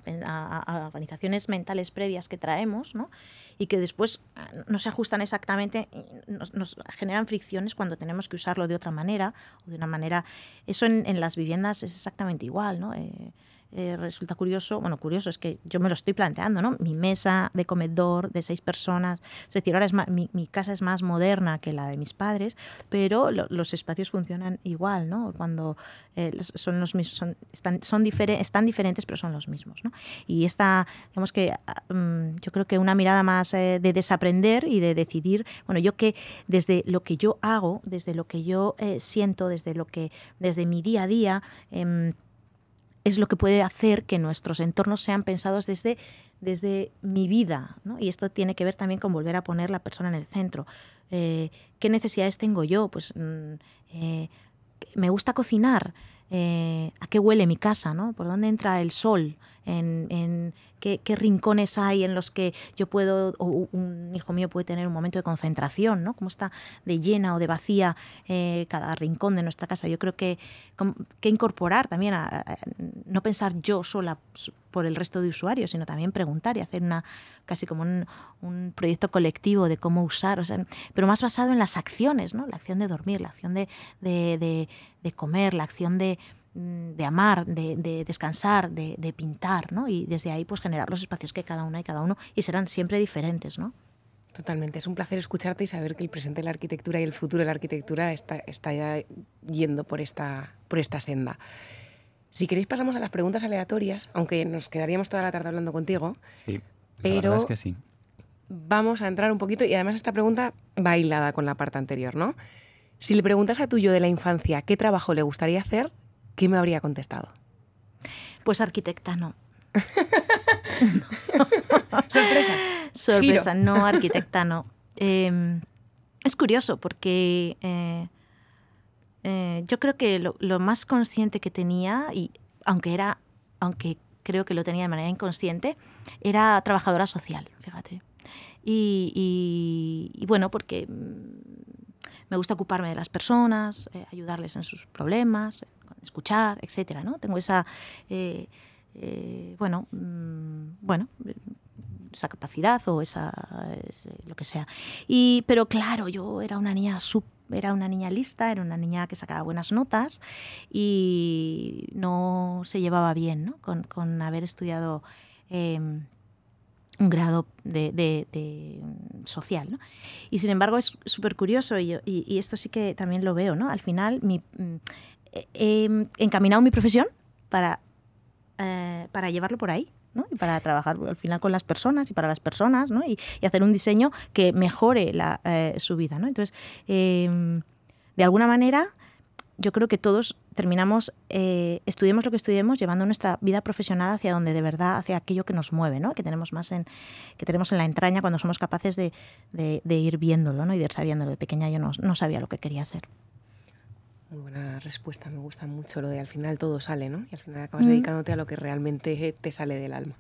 organizaciones mentales previas que traemos ¿no? y que después ah, no se ajustan exactamente, nos, nos, generan fricciones cuando tenemos que usarlo de otra manera o de una manera. Eso en, en las viviendas es exactamente igual. ¿no? Eh, eh, resulta curioso, bueno, curioso es que yo me lo estoy planteando, ¿no? Mi mesa de comedor de seis personas, es decir, ahora es mi, casa es más moderna que la de mis padres, pero los espacios funcionan igual, ¿no? Cuando eh, son los mismos, son, están, son están diferentes, pero son los mismos, ¿no? Y esta, digamos que ah, mm, yo creo que una mirada más eh, de desaprender y de decidir, bueno, yo que desde lo que yo hago, desde lo que yo siento, desde lo que, desde mi día a día, em, es lo que puede hacer que nuestros entornos sean pensados desde, desde mi vida. Y esto tiene que ver también con volver a poner la persona en el centro. Eh, ¿Qué necesidades tengo yo? Pues mm, eh, me gusta cocinar. Eh, ¿A qué huele mi casa? ¿no? ¿Por dónde entra el sol? En, qué, rincones hay en los que yo puedo, o un hijo mío puede tener un momento de concentración, ¿no? Cómo está de llena o de vacía eh, cada rincón de nuestra casa. Yo creo que, que incorporar también, a, no pensar yo sola por el resto de usuarios, sino también preguntar y hacer una casi como un, proyecto colectivo de cómo usar, pero más basado en las acciones, ¿no? La acción de dormir, la acción de, de comer, la acción de, de amar, de, descansar, de, pintar, ¿no? Y desde ahí pues generar los espacios que cada una y cada uno y serán siempre diferentes, ¿no? Totalmente, es un placer escucharte y saber que el presente de la arquitectura y el futuro de la arquitectura está, está ya yendo por esta, por esta senda. Si queréis pasamos a las preguntas aleatorias, aunque nos quedaríamos toda la tarde hablando contigo. Sí, la pero es que sí. Vamos a entrar un poquito y además esta pregunta va hilada con la parte anterior, ¿no? Si le preguntas a tu yo de la infancia qué trabajo le gustaría hacer, ¿qué me habría contestado? Pues arquitecta no. Sorpresa. Sorpresa, no, arquitecta no. Em, es curioso porque eh, eh, yo creo que lo, más consciente que tenía, y aunque era, aunque creo que lo tenía de manera inconsciente, era trabajadora social, fíjate. Y, bueno, porque mm, me gusta ocuparme de las personas, eh, ayudarles en sus problemas, escuchar, etcétera, ¿no? Tengo esa, eh, eh, bueno, mm, bueno, esa capacidad o esa, lo que sea. Y, pero claro, yo era una niña era una niña lista, era una niña que sacaba buenas notas y no se llevaba bien ¿no? con, haber estudiado em, un grado de, social. ¿no? Y sin embargo es súper curioso y, y, esto sí que también lo veo. ¿no? Al final mi, mm, he encaminado mi profesión para, eh, para llevarlo por ahí. ¿no? y para trabajar al final con las personas y para las personas ¿no? y, hacer un diseño que mejore eh, su vida. ¿no? Entonces, em, de alguna manera, yo creo que todos terminamos, eh, estudiemos lo que estudiemos, llevando nuestra vida profesional hacia donde de verdad, hacia aquello que nos mueve, ¿no? que tenemos más en, que tenemos en la entraña cuando somos capaces de, de, ir viéndolo ¿no? y de ir sabiéndolo. De pequeña yo no, no sabía lo que quería ser. Muy buena respuesta, me gusta mucho lo de al final todo sale, ¿no? Y al final acabas dedicándote a lo que realmente te sale del alma.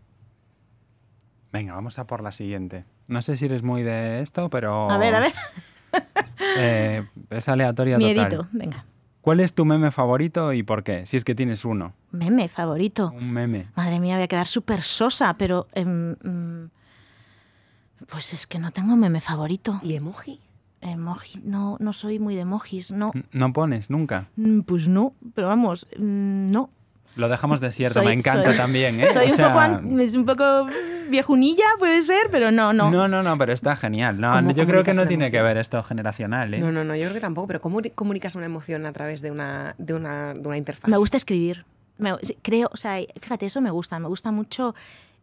Venga, vamos a por la siguiente. No sé si eres muy de esto, pero... A ver, a ver. Eh, es aleatoria Miedito, venga. ¿Cuál es tu meme favorito y por qué? Si es que tienes uno. Meme favorito. Un meme. Madre mía, voy a quedar súper sosa, pero... Em, mm, pues es que no tengo meme favorito. ¿Y emoji? Emoji, no, no soy muy de emojis, no. ¿No pones nunca? Mm, pues no, pero vamos, mm, no. Lo dejamos desierto, me encanta también, ¿eh? Soy un, poco, es un poco viejunilla, puede ser, pero no, no. No, no, no, pero está genial. No, yo creo que no tiene que ver esto generacional, ¿eh? No, no, no, yo creo que tampoco, pero ¿cómo comunicas una emoción a través de una, de una, de una interfaz? Me gusta escribir. creo, o sea, fíjate, eso me gusta, me gusta mucho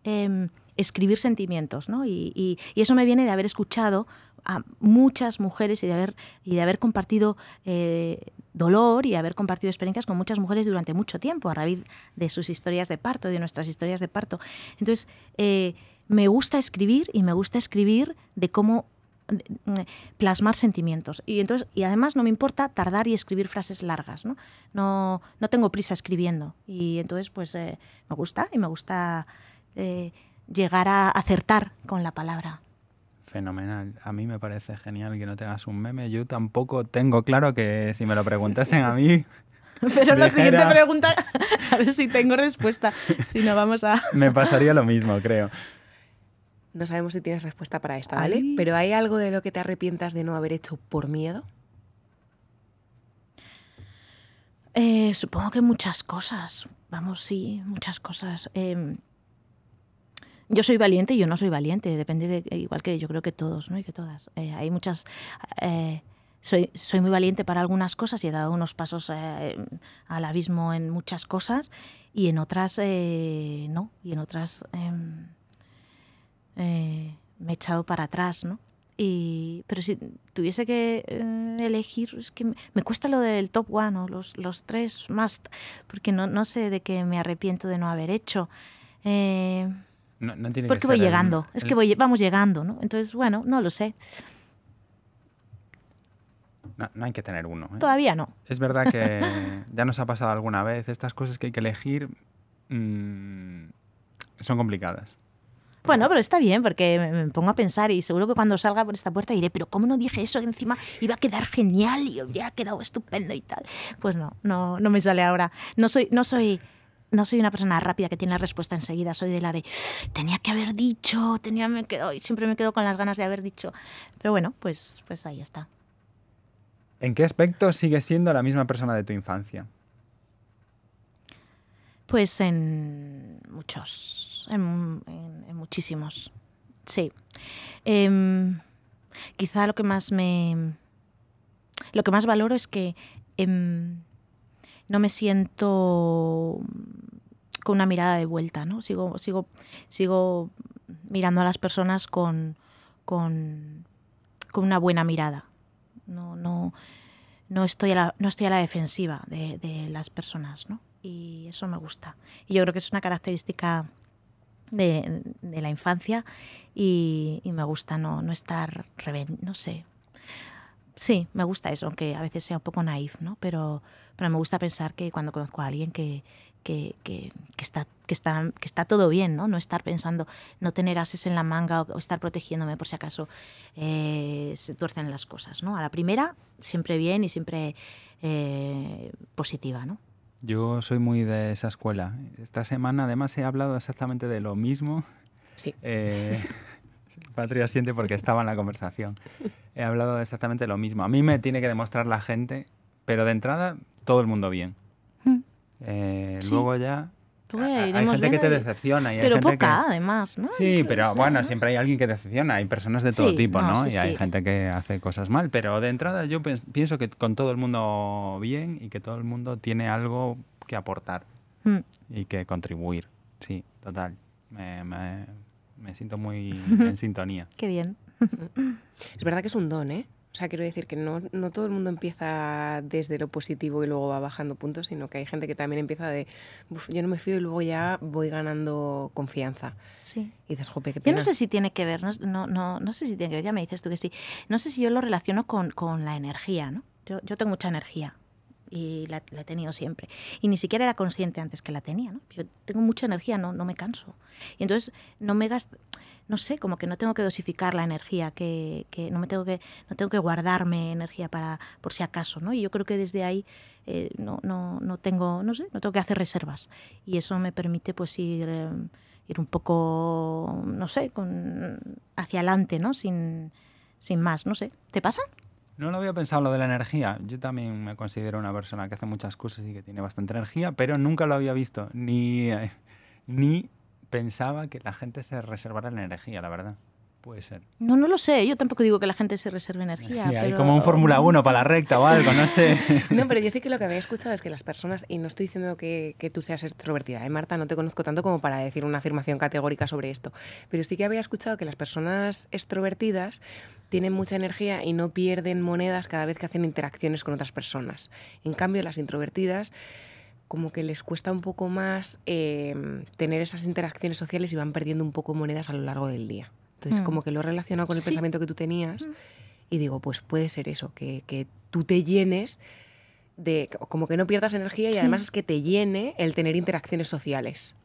em, escribir sentimientos, ¿no? Y, y, y, eso me viene de haber escuchado a muchas mujeres y de haber, y de haber compartido eh, dolor y haber compartido experiencias con muchas mujeres durante mucho tiempo a raíz de sus historias de parto, de nuestras historias de parto. Entonces, eh, me gusta escribir y me gusta escribir de cómo plasmar sentimientos. Y, entonces, y además no me importa tardar y escribir frases largas. No, no, no tengo prisa escribiendo. Y entonces, pues eh, me gusta y me gusta llegar a acertar con la palabra. Fenomenal. A mí me parece genial que no tengas un meme. Yo tampoco tengo claro que si me lo preguntasen a mí. Pero la siguiente pregunta, a ver si tengo respuesta. Si no, vamos a. me pasaría lo mismo, creo. No sabemos si tienes respuesta para esta, ¿vale? Pero ¿hay algo de lo que te arrepientas de no haber hecho por miedo? Eh, supongo que muchas cosas. Vamos, sí, muchas cosas. Eh, yo soy valiente y yo no soy valiente, depende de, igual que yo creo que todos, ¿no? Y que todas. Eh, hay muchas... Eh, soy, soy muy valiente para algunas cosas y he dado unos pasos eh, al abismo en muchas cosas y en otras no, y en otras em, me he echado para atrás, ¿no? Y, pero si tuviese que elegir, es que me, cuesta lo del top one o los, los tres must, porque no, no sé de qué me arrepiento de no haber hecho. Porque voy llegando, es que voy, vamos llegando, ¿no? Entonces, bueno, no lo sé. No, hay que tener uno. ¿eh? Todavía no. Es verdad que ya nos ha pasado alguna vez estas cosas que hay que elegir. Mm, son complicadas. Bueno, pero está bien porque me pongo a pensar y seguro que cuando salga por esta puerta diré, pero ¿cómo no dije eso? Que encima iba a quedar genial y habría quedado estupendo y tal. Pues no, no, no me sale ahora. No soy, no soy, no soy una persona rápida que tiene la respuesta enseguida. Soy de la de tenía que haber dicho, tenía me quedo, y siempre me quedo con las ganas de haber dicho. Pero bueno, pues, pues ahí está. ¿En qué aspecto sigues siendo la misma persona de tu infancia? Pues en muchos, en, muchísimos, sí. Em, quizá lo que más me... Lo que más valoro es que em, no me siento con una mirada de vuelta, ¿no? Sigo, sigo, sigo mirando a las personas con, con, con una buena mirada. No, no, no, estoy, a la, no estoy a la defensiva de, de las personas, ¿no? y eso me gusta. Y yo creo que es una característica de, la infancia y, me gusta no, no estar, no sé. Sí, me gusta eso, aunque a veces sea un poco naif, ¿no? Pero, pero me gusta pensar que cuando conozco a alguien que, que, que, está, que, está, que está todo bien, ¿no? No estar pensando, no tener ases en la manga o estar protegiéndome por si acaso eh, se tuercen las cosas, ¿no? A la primera, siempre bien y siempre eh, positiva, ¿no? Yo soy muy de esa escuela. Esta semana además he hablado exactamente de lo mismo. Sí. Eh, Patria siente porque estaba en la conversación. He hablado exactamente lo mismo. A mí me tiene que demostrar la gente, pero de entrada todo el mundo bien. Hmm. Eh, luego ya hay gente que te decepciona. Y pero hay gente poca, además, ¿no? Sí, pero bueno, siempre hay alguien que decepciona. Hay personas de todo tipo, ¿no? y hay gente que hace cosas mal. Pero de entrada yo pienso que con todo el mundo bien y que todo el mundo tiene algo que aportar hmm. y que contribuir. Sí, total. Me, me siento muy en sintonía. Qué bien. Es verdad que es un don, ¿eh? O sea, quiero decir que no, no, todo el mundo empieza desde lo positivo y luego va bajando puntos, sino que hay gente que también empieza de, yo no me fío y luego ya voy ganando confianza. Sí. Y dices, jope, qué pena. Yo no sé si tiene que ver, no, no, no, sé si tiene que ver, ya me dices tú que sí. No sé si yo lo relaciono con, con la energía, ¿no? Yo, yo tengo mucha energía y la, la, he tenido siempre. Y ni siquiera era consciente antes que la tenía, ¿no? Yo tengo mucha energía, no, no me canso. Y entonces no me gasto no sé, como que no tengo que dosificar la energía, que, que, no me tengo que, no tengo que guardarme energía para, por si acaso, ¿no? Y yo creo que desde ahí eh, no, no, no, tengo, no sé, no tengo que hacer reservas. Y eso me permite pues ir, eh, ir un poco, no sé, con, hacia adelante, ¿no? Sin, sin más, no sé. ¿Te pasa? No lo había pensado lo de la energía. Yo también me considero una persona que hace muchas cosas y que tiene bastante energía, pero nunca lo había visto, ni, eh, ni pensaba que la gente se reservara la energía, la verdad. Puede ser. No, no lo sé. Yo tampoco digo que la gente se reserve energía. Sí, hay como un Fórmula 1 para la recta o algo, no sé. No, pero yo sí que lo que había escuchado es que las personas, y no estoy diciendo que, que tú seas extrovertida, ¿eh, Marta? No te conozco tanto como para decir una afirmación categórica sobre esto. Pero sí que había escuchado que las personas extrovertidas tienen mucha energía y no pierden monedas cada vez que hacen interacciones con otras personas. En cambio, las introvertidas como que les cuesta un poco más em, tener esas interacciones sociales y van perdiendo un poco monedas a lo largo del día. Entonces, mm. como que lo he relacionado con el pensamiento que tú tenías mm. y digo, pues puede ser eso, que, que, tú te llenes de, como que no pierdas energía y además es que te llene el tener interacciones sociales.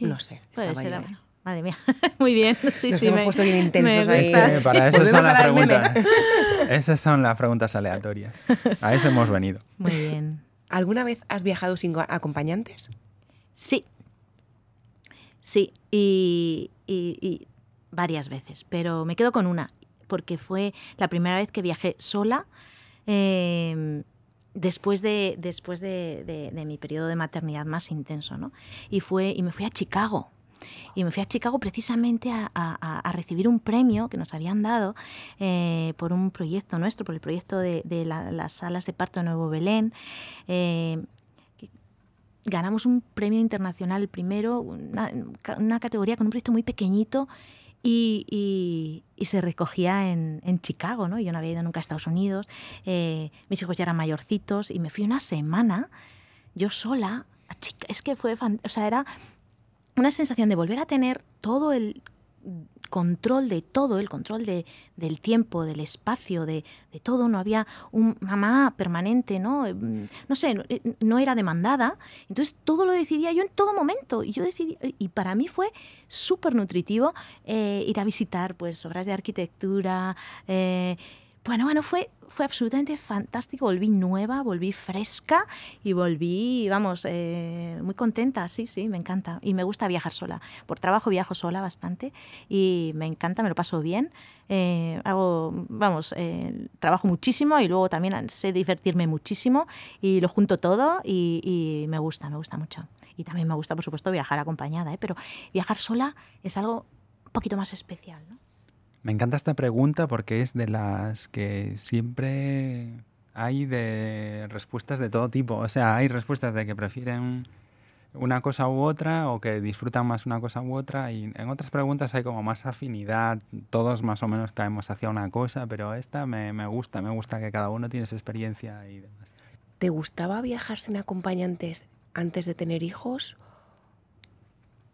No sé. Puede ser. Madre mía, muy bien. Sí, Nos sí, hemos puesto bien intensos ahí. para eso son las preguntas. Esas son las preguntas aleatorias. A eso hemos venido. Muy bien. ¿Alguna vez has viajado sin acompañantes? Sí. Sí, y, varias veces, pero me quedo con una, porque fue la primera vez que viajé sola em, después, de, después de, mi periodo de maternidad más intenso, ¿no? Y, fue, y me fui a Chicago. Y me fui a Chicago precisamente a, recibir un premio que nos habían dado eh, por un proyecto nuestro, por el proyecto de, las salas de parto de Nuevo Belén. Eh, ganamos un premio internacional primero, una, categoría con un proyecto muy pequeñito y, se recogía en, Chicago, ¿no? Yo no había ido nunca a Estados Unidos, eh, mis hijos ya eran mayorcitos y me fui una semana yo sola. A es que fue, o sea, era una sensación de volver a tener todo el control de todo, el control de, del tiempo, del espacio, de, de, todo. No había un mamá permanente, ¿no? No sé, eh, no, era demandada. Entonces todo lo decidía yo en todo momento. Y yo decidí, y para mí fue súper nutritivo eh, ir a visitar pues obras de arquitectura. Eh, bueno, bueno, fue, fue absolutamente fantástico. Volví nueva, volví fresca y volví, vamos, eh, muy contenta. Sí, sí, me encanta. Y me gusta viajar sola. Por trabajo viajo sola bastante y me encanta, me lo paso bien. Eh, hago, vamos, eh, trabajo muchísimo y luego también sé divertirme muchísimo y lo junto todo y, y me gusta, me gusta mucho. Y también me gusta, por supuesto, viajar acompañada, ¿eh? pero viajar sola es algo un poquito más especial, ¿no? Me encanta esta pregunta porque es de las que siempre hay de respuestas de todo tipo. O sea, hay respuestas de que prefieren una cosa u otra o que disfrutan más una cosa u otra y en otras preguntas hay como más afinidad, todos más o menos caemos hacia una cosa, pero esta me, me gusta, me gusta que cada uno tiene su experiencia y demás. ¿Te gustaba viajar sin acompañantes antes de tener hijos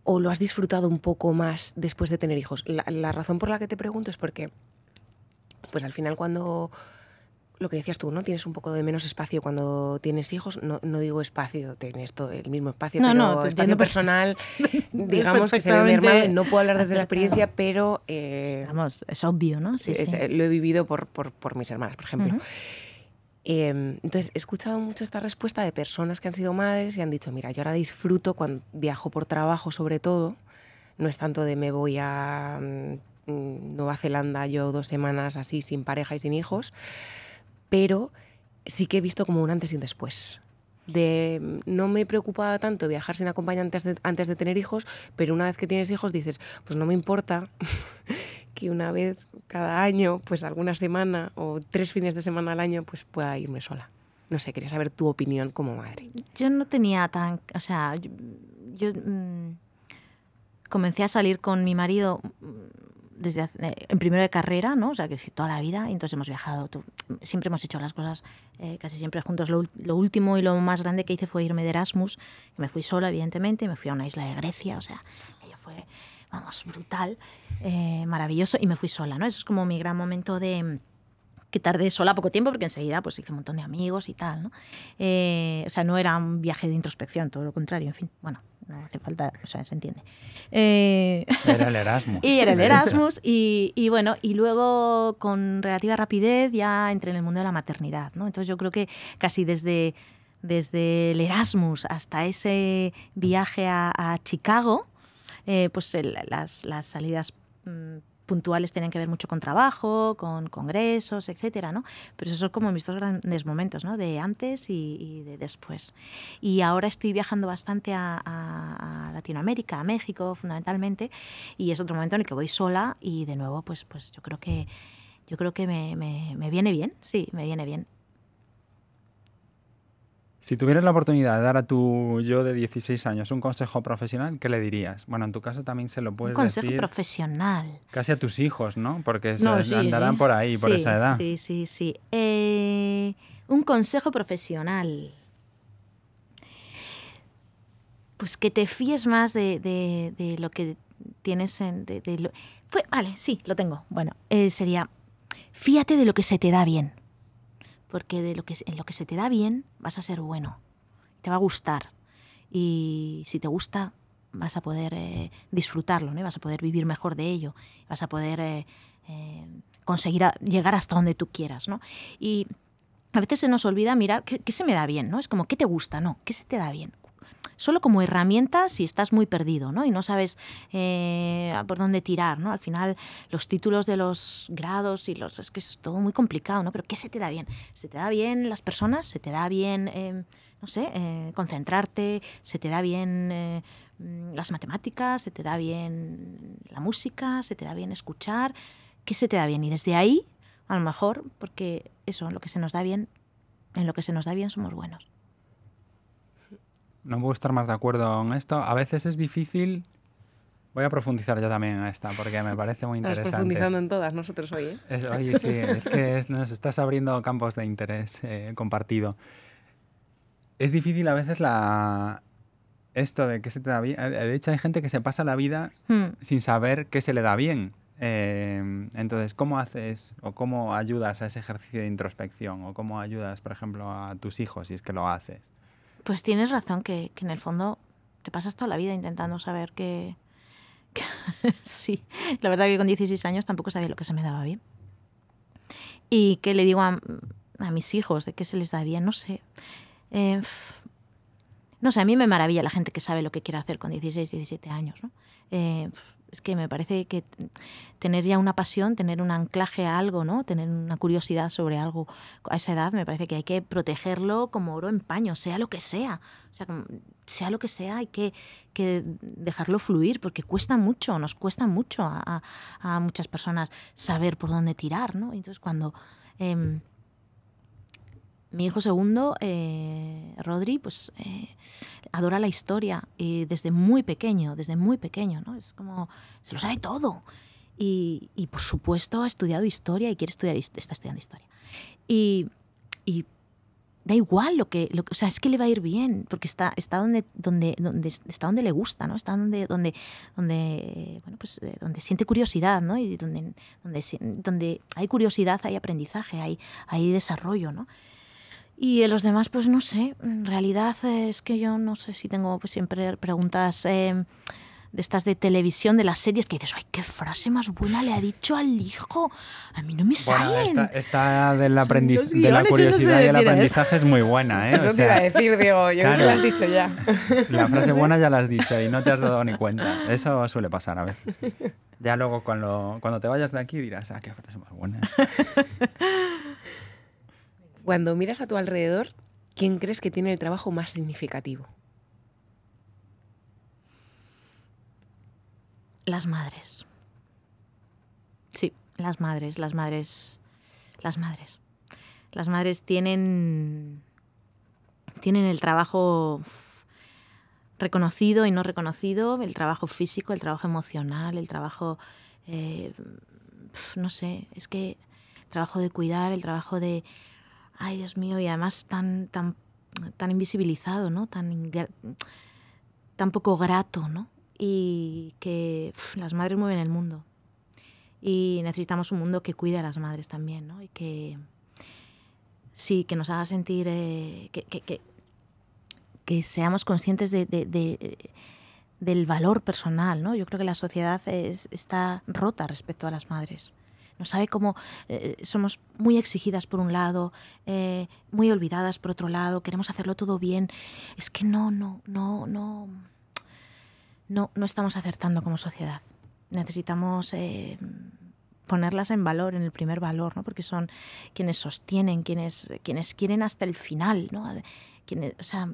o lo has disfrutado un poco más después de tener hijos? La, razón por la que te pregunto es porque, pues al final cuando lo que decías tú, ¿no? Tienes un poco de menos espacio cuando tienes hijos. No, no digo espacio, tienes todo el mismo espacio, pero no, espacio personal, digamos que se ve mermado. No puedo hablar desde la experiencia, pero... Eh, Vamos, es obvio, ¿no? Sí, sí. Lo he vivido por, por, por, mis hermanas, por ejemplo. Em, entonces, he escuchado mucho esta respuesta de personas que han sido madres y han dicho, mira, yo ahora disfruto cuando viajo por trabajo sobre todo, no es tanto de me voy a mm, Nueva Zelanda yo dos semanas así sin pareja y sin hijos, pero sí que he visto como un antes y un después. De, no me preocupaba tanto viajar sin acompañante antes de tener hijos, pero una vez que tienes hijos dices, pues no me importa que una vez cada año, pues alguna semana o tres fines de semana al año, pues pueda irme sola. No sé, quería saber tu opinión como madre. Yo no tenía tan, o sea, yo, mm, comencé a salir con mi marido mm, desde en primero de carrera, ¿no? O sea, que toda la vida, y entonces hemos viajado, siempre hemos hecho las cosas eh, casi siempre juntos. Lo, lo, último y lo más grande que hice fue irme de Erasmus, me fui sola, evidentemente, me fui a una isla de Grecia, o sea, ella fue vamos, brutal, eh, maravilloso, y me fui sola, ¿no? Eso es como mi gran momento de que tardé sola poco tiempo porque enseguida pues hice un montón de amigos y tal, ¿no? Eh, o sea, no era un viaje de introspección, todo lo contrario, en fin, bueno, no hace falta, o sea, se entiende. Eh, era el Erasmus. y era el Erasmus y, y, bueno, y luego con relativa rapidez ya entré en el mundo de la maternidad, ¿no? Entonces yo creo que casi desde, desde el Erasmus hasta ese viaje a, a Chicago, eh, pues las, las, salidas mm, puntuales tienen que ver mucho con trabajo, con congresos, etcétera, ¿no? Pero esos son como mis dos grandes momentos, ¿no? De antes y, de después. Y ahora estoy viajando bastante a, Latinoamérica, a México fundamentalmente, y es otro momento en el que voy sola y de nuevo, pues, pues yo creo que yo creo que me, me viene bien, sí, me viene bien. Si tuvieras la oportunidad de dar a tu yo de 16 años un consejo profesional, ¿qué le dirías? Bueno, en tu caso también se lo puedes decir. Un consejo profesional. Casi a tus hijos, ¿no? Porque andarán por ahí, por esa edad. Sí, sí, sí. Eh, un consejo profesional. Pues que te fíes más de, lo que tienes en... Fue, vale, sí, lo tengo. Bueno, eh, sería, fíate de lo que se te da bien porque de lo que, en lo que se te da bien vas a ser bueno, te va a gustar y si te gusta vas a poder eh, disfrutarlo, ¿no? vas a poder vivir mejor de ello, vas a poder eh, eh, conseguir llegar hasta donde tú quieras. ¿no? Y a veces se nos olvida mirar qué, qué, se me da bien, ¿no? Es como, ¿qué te gusta? No, ¿qué se te da bien? Solo como herramienta si estás muy perdido ¿no? y no sabes eh, por dónde tirar. ¿no? Al final los títulos de los grados y los... es que es todo muy complicado, ¿no? pero ¿qué se te da bien? ¿Se te da bien las personas? ¿Se te da bien... Em, no sé, eh, concentrarte, se te da bien eh, mm, las matemáticas, se te da bien la música, se te da bien escuchar, ¿qué se te da bien? Y desde ahí, a lo mejor, porque eso, lo que se nos da bien, en lo que se nos da bien somos buenos no puedo estar más de acuerdo en esto. A veces es difícil. Voy a profundizar yo también en esta porque me parece muy interesante. Estamos profundizando en todas nosotros hoy, ¿eh? Es, oye, sí, es que nos estás abriendo campos de interés eh, compartido. Es difícil a veces la, esto de qué se te da bien. eh, De hecho, hay gente que se pasa la vida Hmm. sin saber qué se le da bien. Eh, entonces, ¿cómo haces o cómo ayudas a ese ejercicio de introspección? ¿O cómo ayudas, por ejemplo, a tus hijos si es que lo haces? Pues tienes razón que, que en el fondo te pasas toda la vida intentando saber que... que- sí, la verdad que con 16 años tampoco sabía lo que se me daba bien. Y que le digo a, a mis hijos de qué se les da bien, no sé. Eh, no sé, a mí me maravilla la gente que sabe lo que quiere hacer con 16, 17 años. ¿no? Eh, es que me parece que tener ya una pasión, tener un anclaje a algo, ¿no? tener una curiosidad sobre algo a esa edad, me parece que hay que protegerlo como oro en paño, sea lo que sea. O sea, sea lo que sea, hay que, que dejarlo fluir, porque cuesta mucho, nos cuesta mucho a, a- a muchas personas saber por dónde tirar. ¿no? Entonces, cuando... em, mi hijo segundo, eh, Rodri, pues eh, adora la historia y desde muy pequeño, desde muy pequeño, ¿no? Es como, se lo sabe todo. Y, y, por supuesto ha estudiado historia y quiere estudiar, está estudiando historia. Y, y da igual lo que, lo que- o sea, es que le va a ir bien, porque está, está donde, donde, donde, está donde le gusta, ¿no? Está donde, donde, donde, bueno, pues, eh, donde siente curiosidad, ¿no? Y donde, donde, donde hay curiosidad, hay aprendizaje, hay, hay desarrollo, ¿no? Y en los demás, pues no sé, en realidad es que yo no sé si tengo pues, siempre preguntas eh, de estas de televisión, de las series, que dices, ay, qué frase más buena le ha dicho al hijo. A mí no me Bueno, salen. esta, esta del Son aprendiz- de la yo no sé curiosidad y el aprendizaje es muy buena, ¿eh? O Eso te sea, iba a decir, Diego. Yo creo que claro. lo has dicho ya. La frase buena ya la has dicho y no te has dado ni cuenta. Eso suele pasar a veces. Ya luego cuando, cuando te vayas de aquí dirás, ah, qué frase más buena. Cuando miras a tu alrededor, ¿quién crees que tiene el trabajo más significativo? Las madres. Sí, las madres, las madres, las madres. Las madres tienen, tienen el trabajo reconocido y no reconocido, el trabajo físico, el trabajo emocional, el trabajo, eh, no sé, es que el trabajo de cuidar, el trabajo de, ay Dios mío, y además tan, tan, tan invisibilizado, ¿no? Tan, tan poco grato, ¿no? Y que las madres mueven el mundo. Y necesitamos un mundo que cuide a las madres también, ¿no? Y que sí, que nos haga sentir eh, que, que- que- seamos conscientes de- del valor personal, ¿no? Yo creo que la sociedad es- está rota respecto a las madres. No sabe cómo eh, somos muy exigidas por un lado, eh, muy olvidadas por otro lado, queremos hacerlo todo bien. Es que no, no, no, no, no, no estamos acertando como sociedad. Necesitamos eh, ponerlas en valor, en el primer valor, ¿no? porque son quienes sostienen, quienes, quienes quieren hasta el final, ¿no? O sea,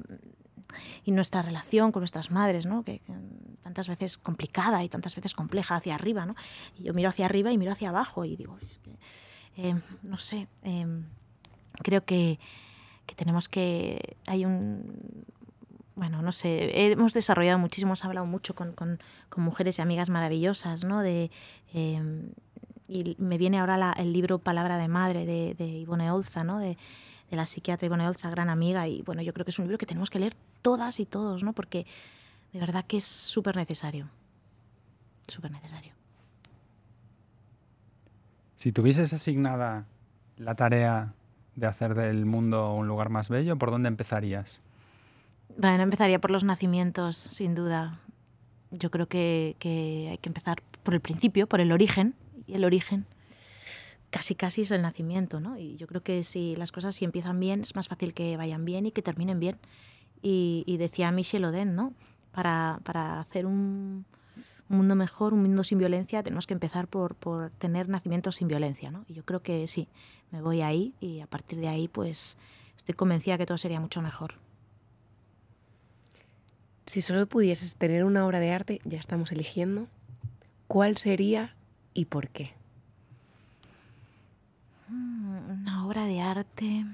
y nuestra relación con nuestras madres, ¿no? que, que tantas veces complicada y tantas veces compleja hacia arriba. ¿no? Y yo miro hacia arriba y miro hacia abajo y digo, es que, eh, no sé, eh, creo que, que tenemos que... Hay un, bueno, no sé, hemos desarrollado muchísimo, hemos hablado mucho con, con, con mujeres y amigas maravillosas, ¿no? De, eh, y me viene ahora la, el libro Palabra de Madre de, de Ivone Olza, ¿no? De, de, la psiquiatra Ivone Olza, gran amiga, y bueno, yo creo que es un libro que tenemos que leer todas y todos, ¿no? Porque de verdad que es súper necesario, súper necesario. Si tuvieses asignada la tarea de hacer del mundo un lugar más bello, ¿por dónde empezarías? Bueno, empezaría por los nacimientos, sin duda. Yo creo que, que, hay que empezar por el principio, por el origen. Y el origen casi casi es el nacimiento, ¿no? Y yo creo que si las cosas si empiezan bien, es más fácil que vayan bien y que terminen bien. Y, y decía Michel Oden, ¿no? Para, para hacer un, un, mundo mejor, un mundo sin violencia, tenemos que empezar por, por tener nacimientos sin violencia, ¿no? Y yo creo que sí, me voy ahí y a partir de ahí, pues estoy convencida que todo sería mucho mejor. Si solo pudieses tener una obra de arte, ya estamos eligiendo, ¿cuál sería y por qué? Una obra de arte.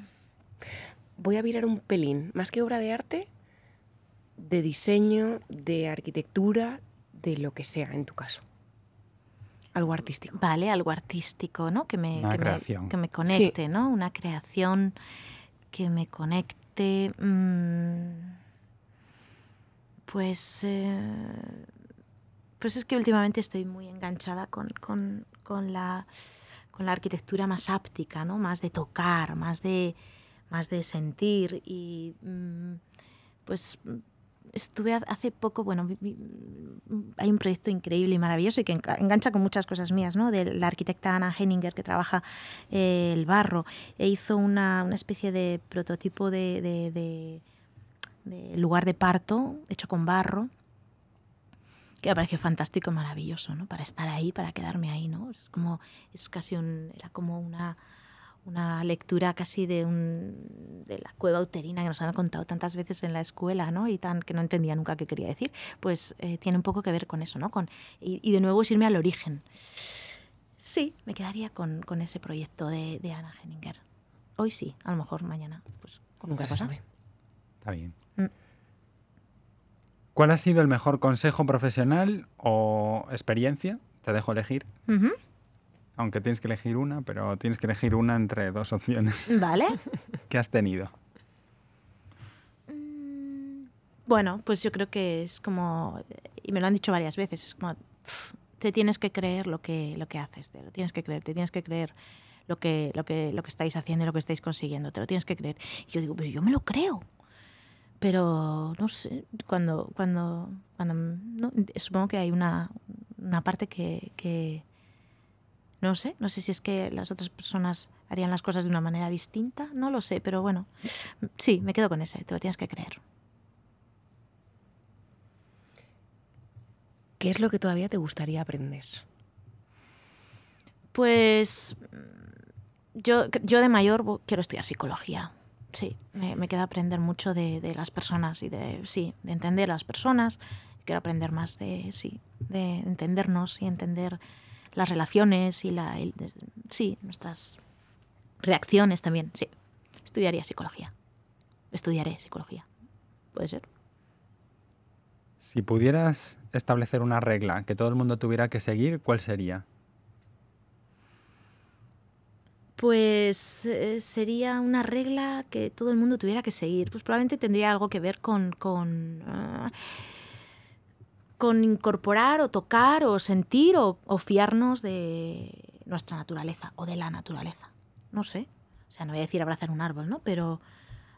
Voy a virar un pelín, más que obra de arte, de diseño, de arquitectura, de lo que sea en tu caso. Algo artístico. Vale, algo artístico, ¿no? Que me, Una que creación. me, que me conecte, Sí. ¿no? Una creación que me conecte. mmm, Pues, eh, pues es que últimamente estoy muy enganchada con, con, con, la, con la arquitectura más áptica, ¿no? más de tocar, más de, más de sentir y mm, pues estuve hace poco, bueno, hay un proyecto increíble y maravilloso y que engancha con muchas cosas mías, ¿no? De la arquitecta Anna Henninger que trabaja eh, el barro e hizo una, una especie de prototipo de, lugar de parto hecho con barro que me pareció fantástico y maravilloso, ¿no? Para estar ahí, para quedarme ahí, ¿no? Es como, es casi un, era como una una lectura casi de, un, de la cueva uterina que nos han contado tantas veces en la escuela, ¿no? Y tan que no entendía nunca qué quería decir, pues eh, tiene un poco que ver con eso, ¿no? Con, y, de nuevo es irme al origen. Sí, me quedaría con, con ese proyecto de, de, Anna Henninger. Hoy sí, a lo mejor mañana, pues nunca se sabe. Está bien. ¿Cuál ha sido el mejor consejo profesional o experiencia? Te dejo elegir aunque tienes que elegir una, pero tienes que elegir una entre dos opciones. Vale. ¿Qué has tenido? Mm, bueno, pues yo creo que es como, y me lo han dicho varias veces, es como, te tienes que creer lo que, lo que haces, te lo tienes que creer, te tienes que creer lo que, lo que, lo que estáis haciendo y lo que estáis consiguiendo, te lo tienes que creer. Y yo digo, pues yo me lo creo. Pero no sé, cuando, cuando, cuando supongo que hay una, una parte que, que no sé, no sé si es que las otras personas harían las cosas de una manera distinta, no lo sé, pero bueno, sí, me quedo con ese, te lo tienes que creer. ¿Qué es lo que todavía te gustaría aprender? Pues yo, yo de mayor quiero estudiar psicología. Sí, me, queda aprender mucho de, las personas y de, sí, de entender las personas. Quiero aprender más de, sí, de entendernos y entender las relaciones y la, sí, nuestras reacciones también. Sí, estudiaría psicología. Estudiaré psicología. ¿Puede ser? Si pudieras establecer una regla que todo el mundo tuviera que seguir, ¿cuál sería? Pues eh, sería una regla que todo el mundo tuviera que seguir. Pues probablemente tendría algo que ver con, con ah, con incorporar o tocar o sentir o, fiarnos de nuestra naturaleza o de la naturaleza. No sé. O sea, no voy a decir abrazar un árbol, ¿no? Pero,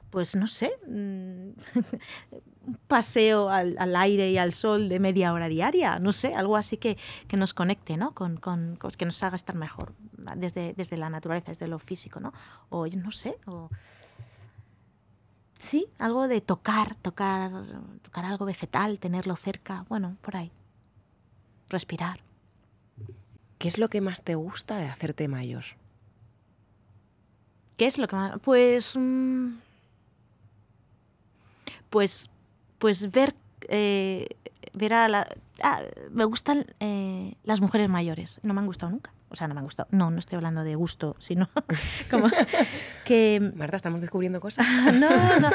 pues no sé, mm, un paseo al, aire y al sol de media hora diaria, no sé, algo así que, que nos conecte, ¿no? Con, con, que nos haga estar mejor desde, desde la naturaleza, desde lo físico, ¿no? O no sé, o Sí, algo de tocar, tocar, tocar algo vegetal, tenerlo cerca, bueno, por ahí. Respirar. ¿Qué es lo que más te gusta de hacerte mayor? ¿Qué es lo que más? Pues. Mm, pues. Pues ver. Eh, ver a la. Ah, me gustan eh, las mujeres mayores. No me han gustado nunca o sea, no me ha gustado. No, no estoy hablando de gusto, sino como que... Marta, estamos descubriendo cosas. no, no,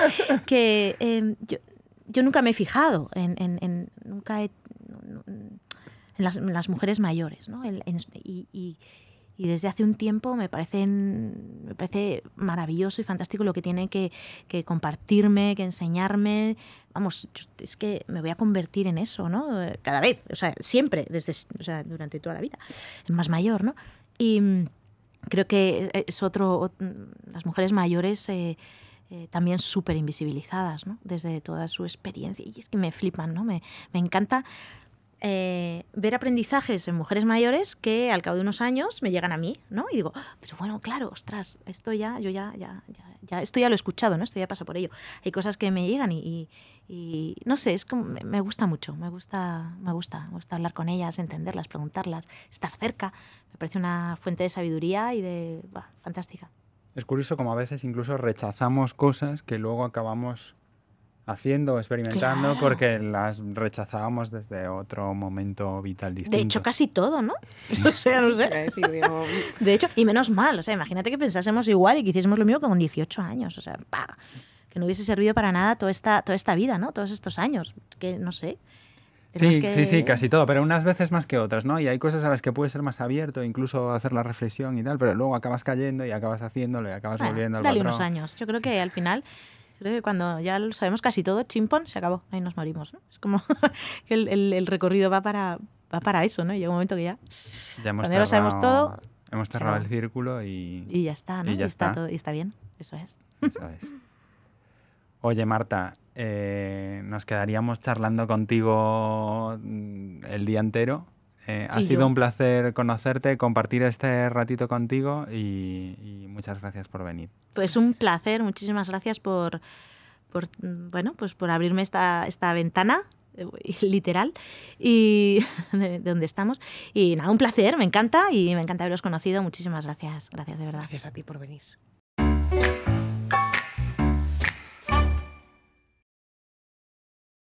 que em, yo, yo, nunca me he fijado en, en, nunca en las, las, mujeres mayores, ¿no? y, y, y desde hace un tiempo me, parecen, me parece maravilloso y fantástico lo que tiene que, que compartirme, que enseñarme. Vamos, es que me voy a convertir en eso, ¿no? Cada vez, o sea, siempre, desde, o sea, durante toda la vida, más mayor, ¿no? Y mm, creo que es otro, las mujeres mayores... Eh, eh, también súper invisibilizadas, ¿no? Desde toda su experiencia. Y es que me flipan, ¿no? Me, me encanta eh, ver aprendizajes en mujeres mayores que al cabo de unos años me llegan a mí, ¿no? Y digo, ah, pero bueno, claro, ostras, esto ya, yo ya, ya, ya, esto ya lo he escuchado, ¿no? Esto ya pasa por ello. Hay cosas que me llegan y, no sé, es me gusta mucho, me gusta, me gusta, me gusta hablar con ellas, entenderlas, preguntarlas, estar cerca. Me parece una fuente de sabiduría y de, fantástica. Es curioso como a veces incluso rechazamos cosas que luego acabamos haciendo, experimentando, porque las rechazábamos desde otro momento vital distinto. De hecho, casi todo, ¿no? O sea, no sé. De hecho, y menos mal, o sea, imagínate que pensásemos igual y que hiciésemos lo mismo con 18 años, o sea, que no hubiese servido para nada toda esta, toda esta vida, ¿no? Todos estos años, que no sé. Sí, sí, sí, casi todo, pero unas veces más que otras, ¿no? Y hay cosas a las que puedes ser más abierto, incluso hacer la reflexión y tal, pero luego acabas cayendo y acabas haciéndolo y acabas volviendo al Dale unos años. Yo creo que al final Creo que cuando ya lo sabemos casi todo, chimpón, se acabó. Ahí nos morimos, ¿no? Es como que el, el- el recorrido va para, va para eso, ¿no? Y llega un momento que ya... Ya hemos Cuando ya lo sabemos todo, Hemos cerrado el círculo y, Y ya está, ¿no? Y ya está. está. todo, y está bien, eso es. Eso es. Oye, Marta, eh, nos quedaríamos charlando contigo mm, el día entero. Eh, ha sido yo. un placer conocerte, compartir este ratito contigo y, y muchas gracias por venir. Pues un placer, muchísimas gracias por, por, bueno, pues por abrirme esta, esta ventana eh, literal y de donde estamos y nada un placer me encanta y me encanta haberos conocido muchísimas gracias gracias de verdad Gracias a ti por venir.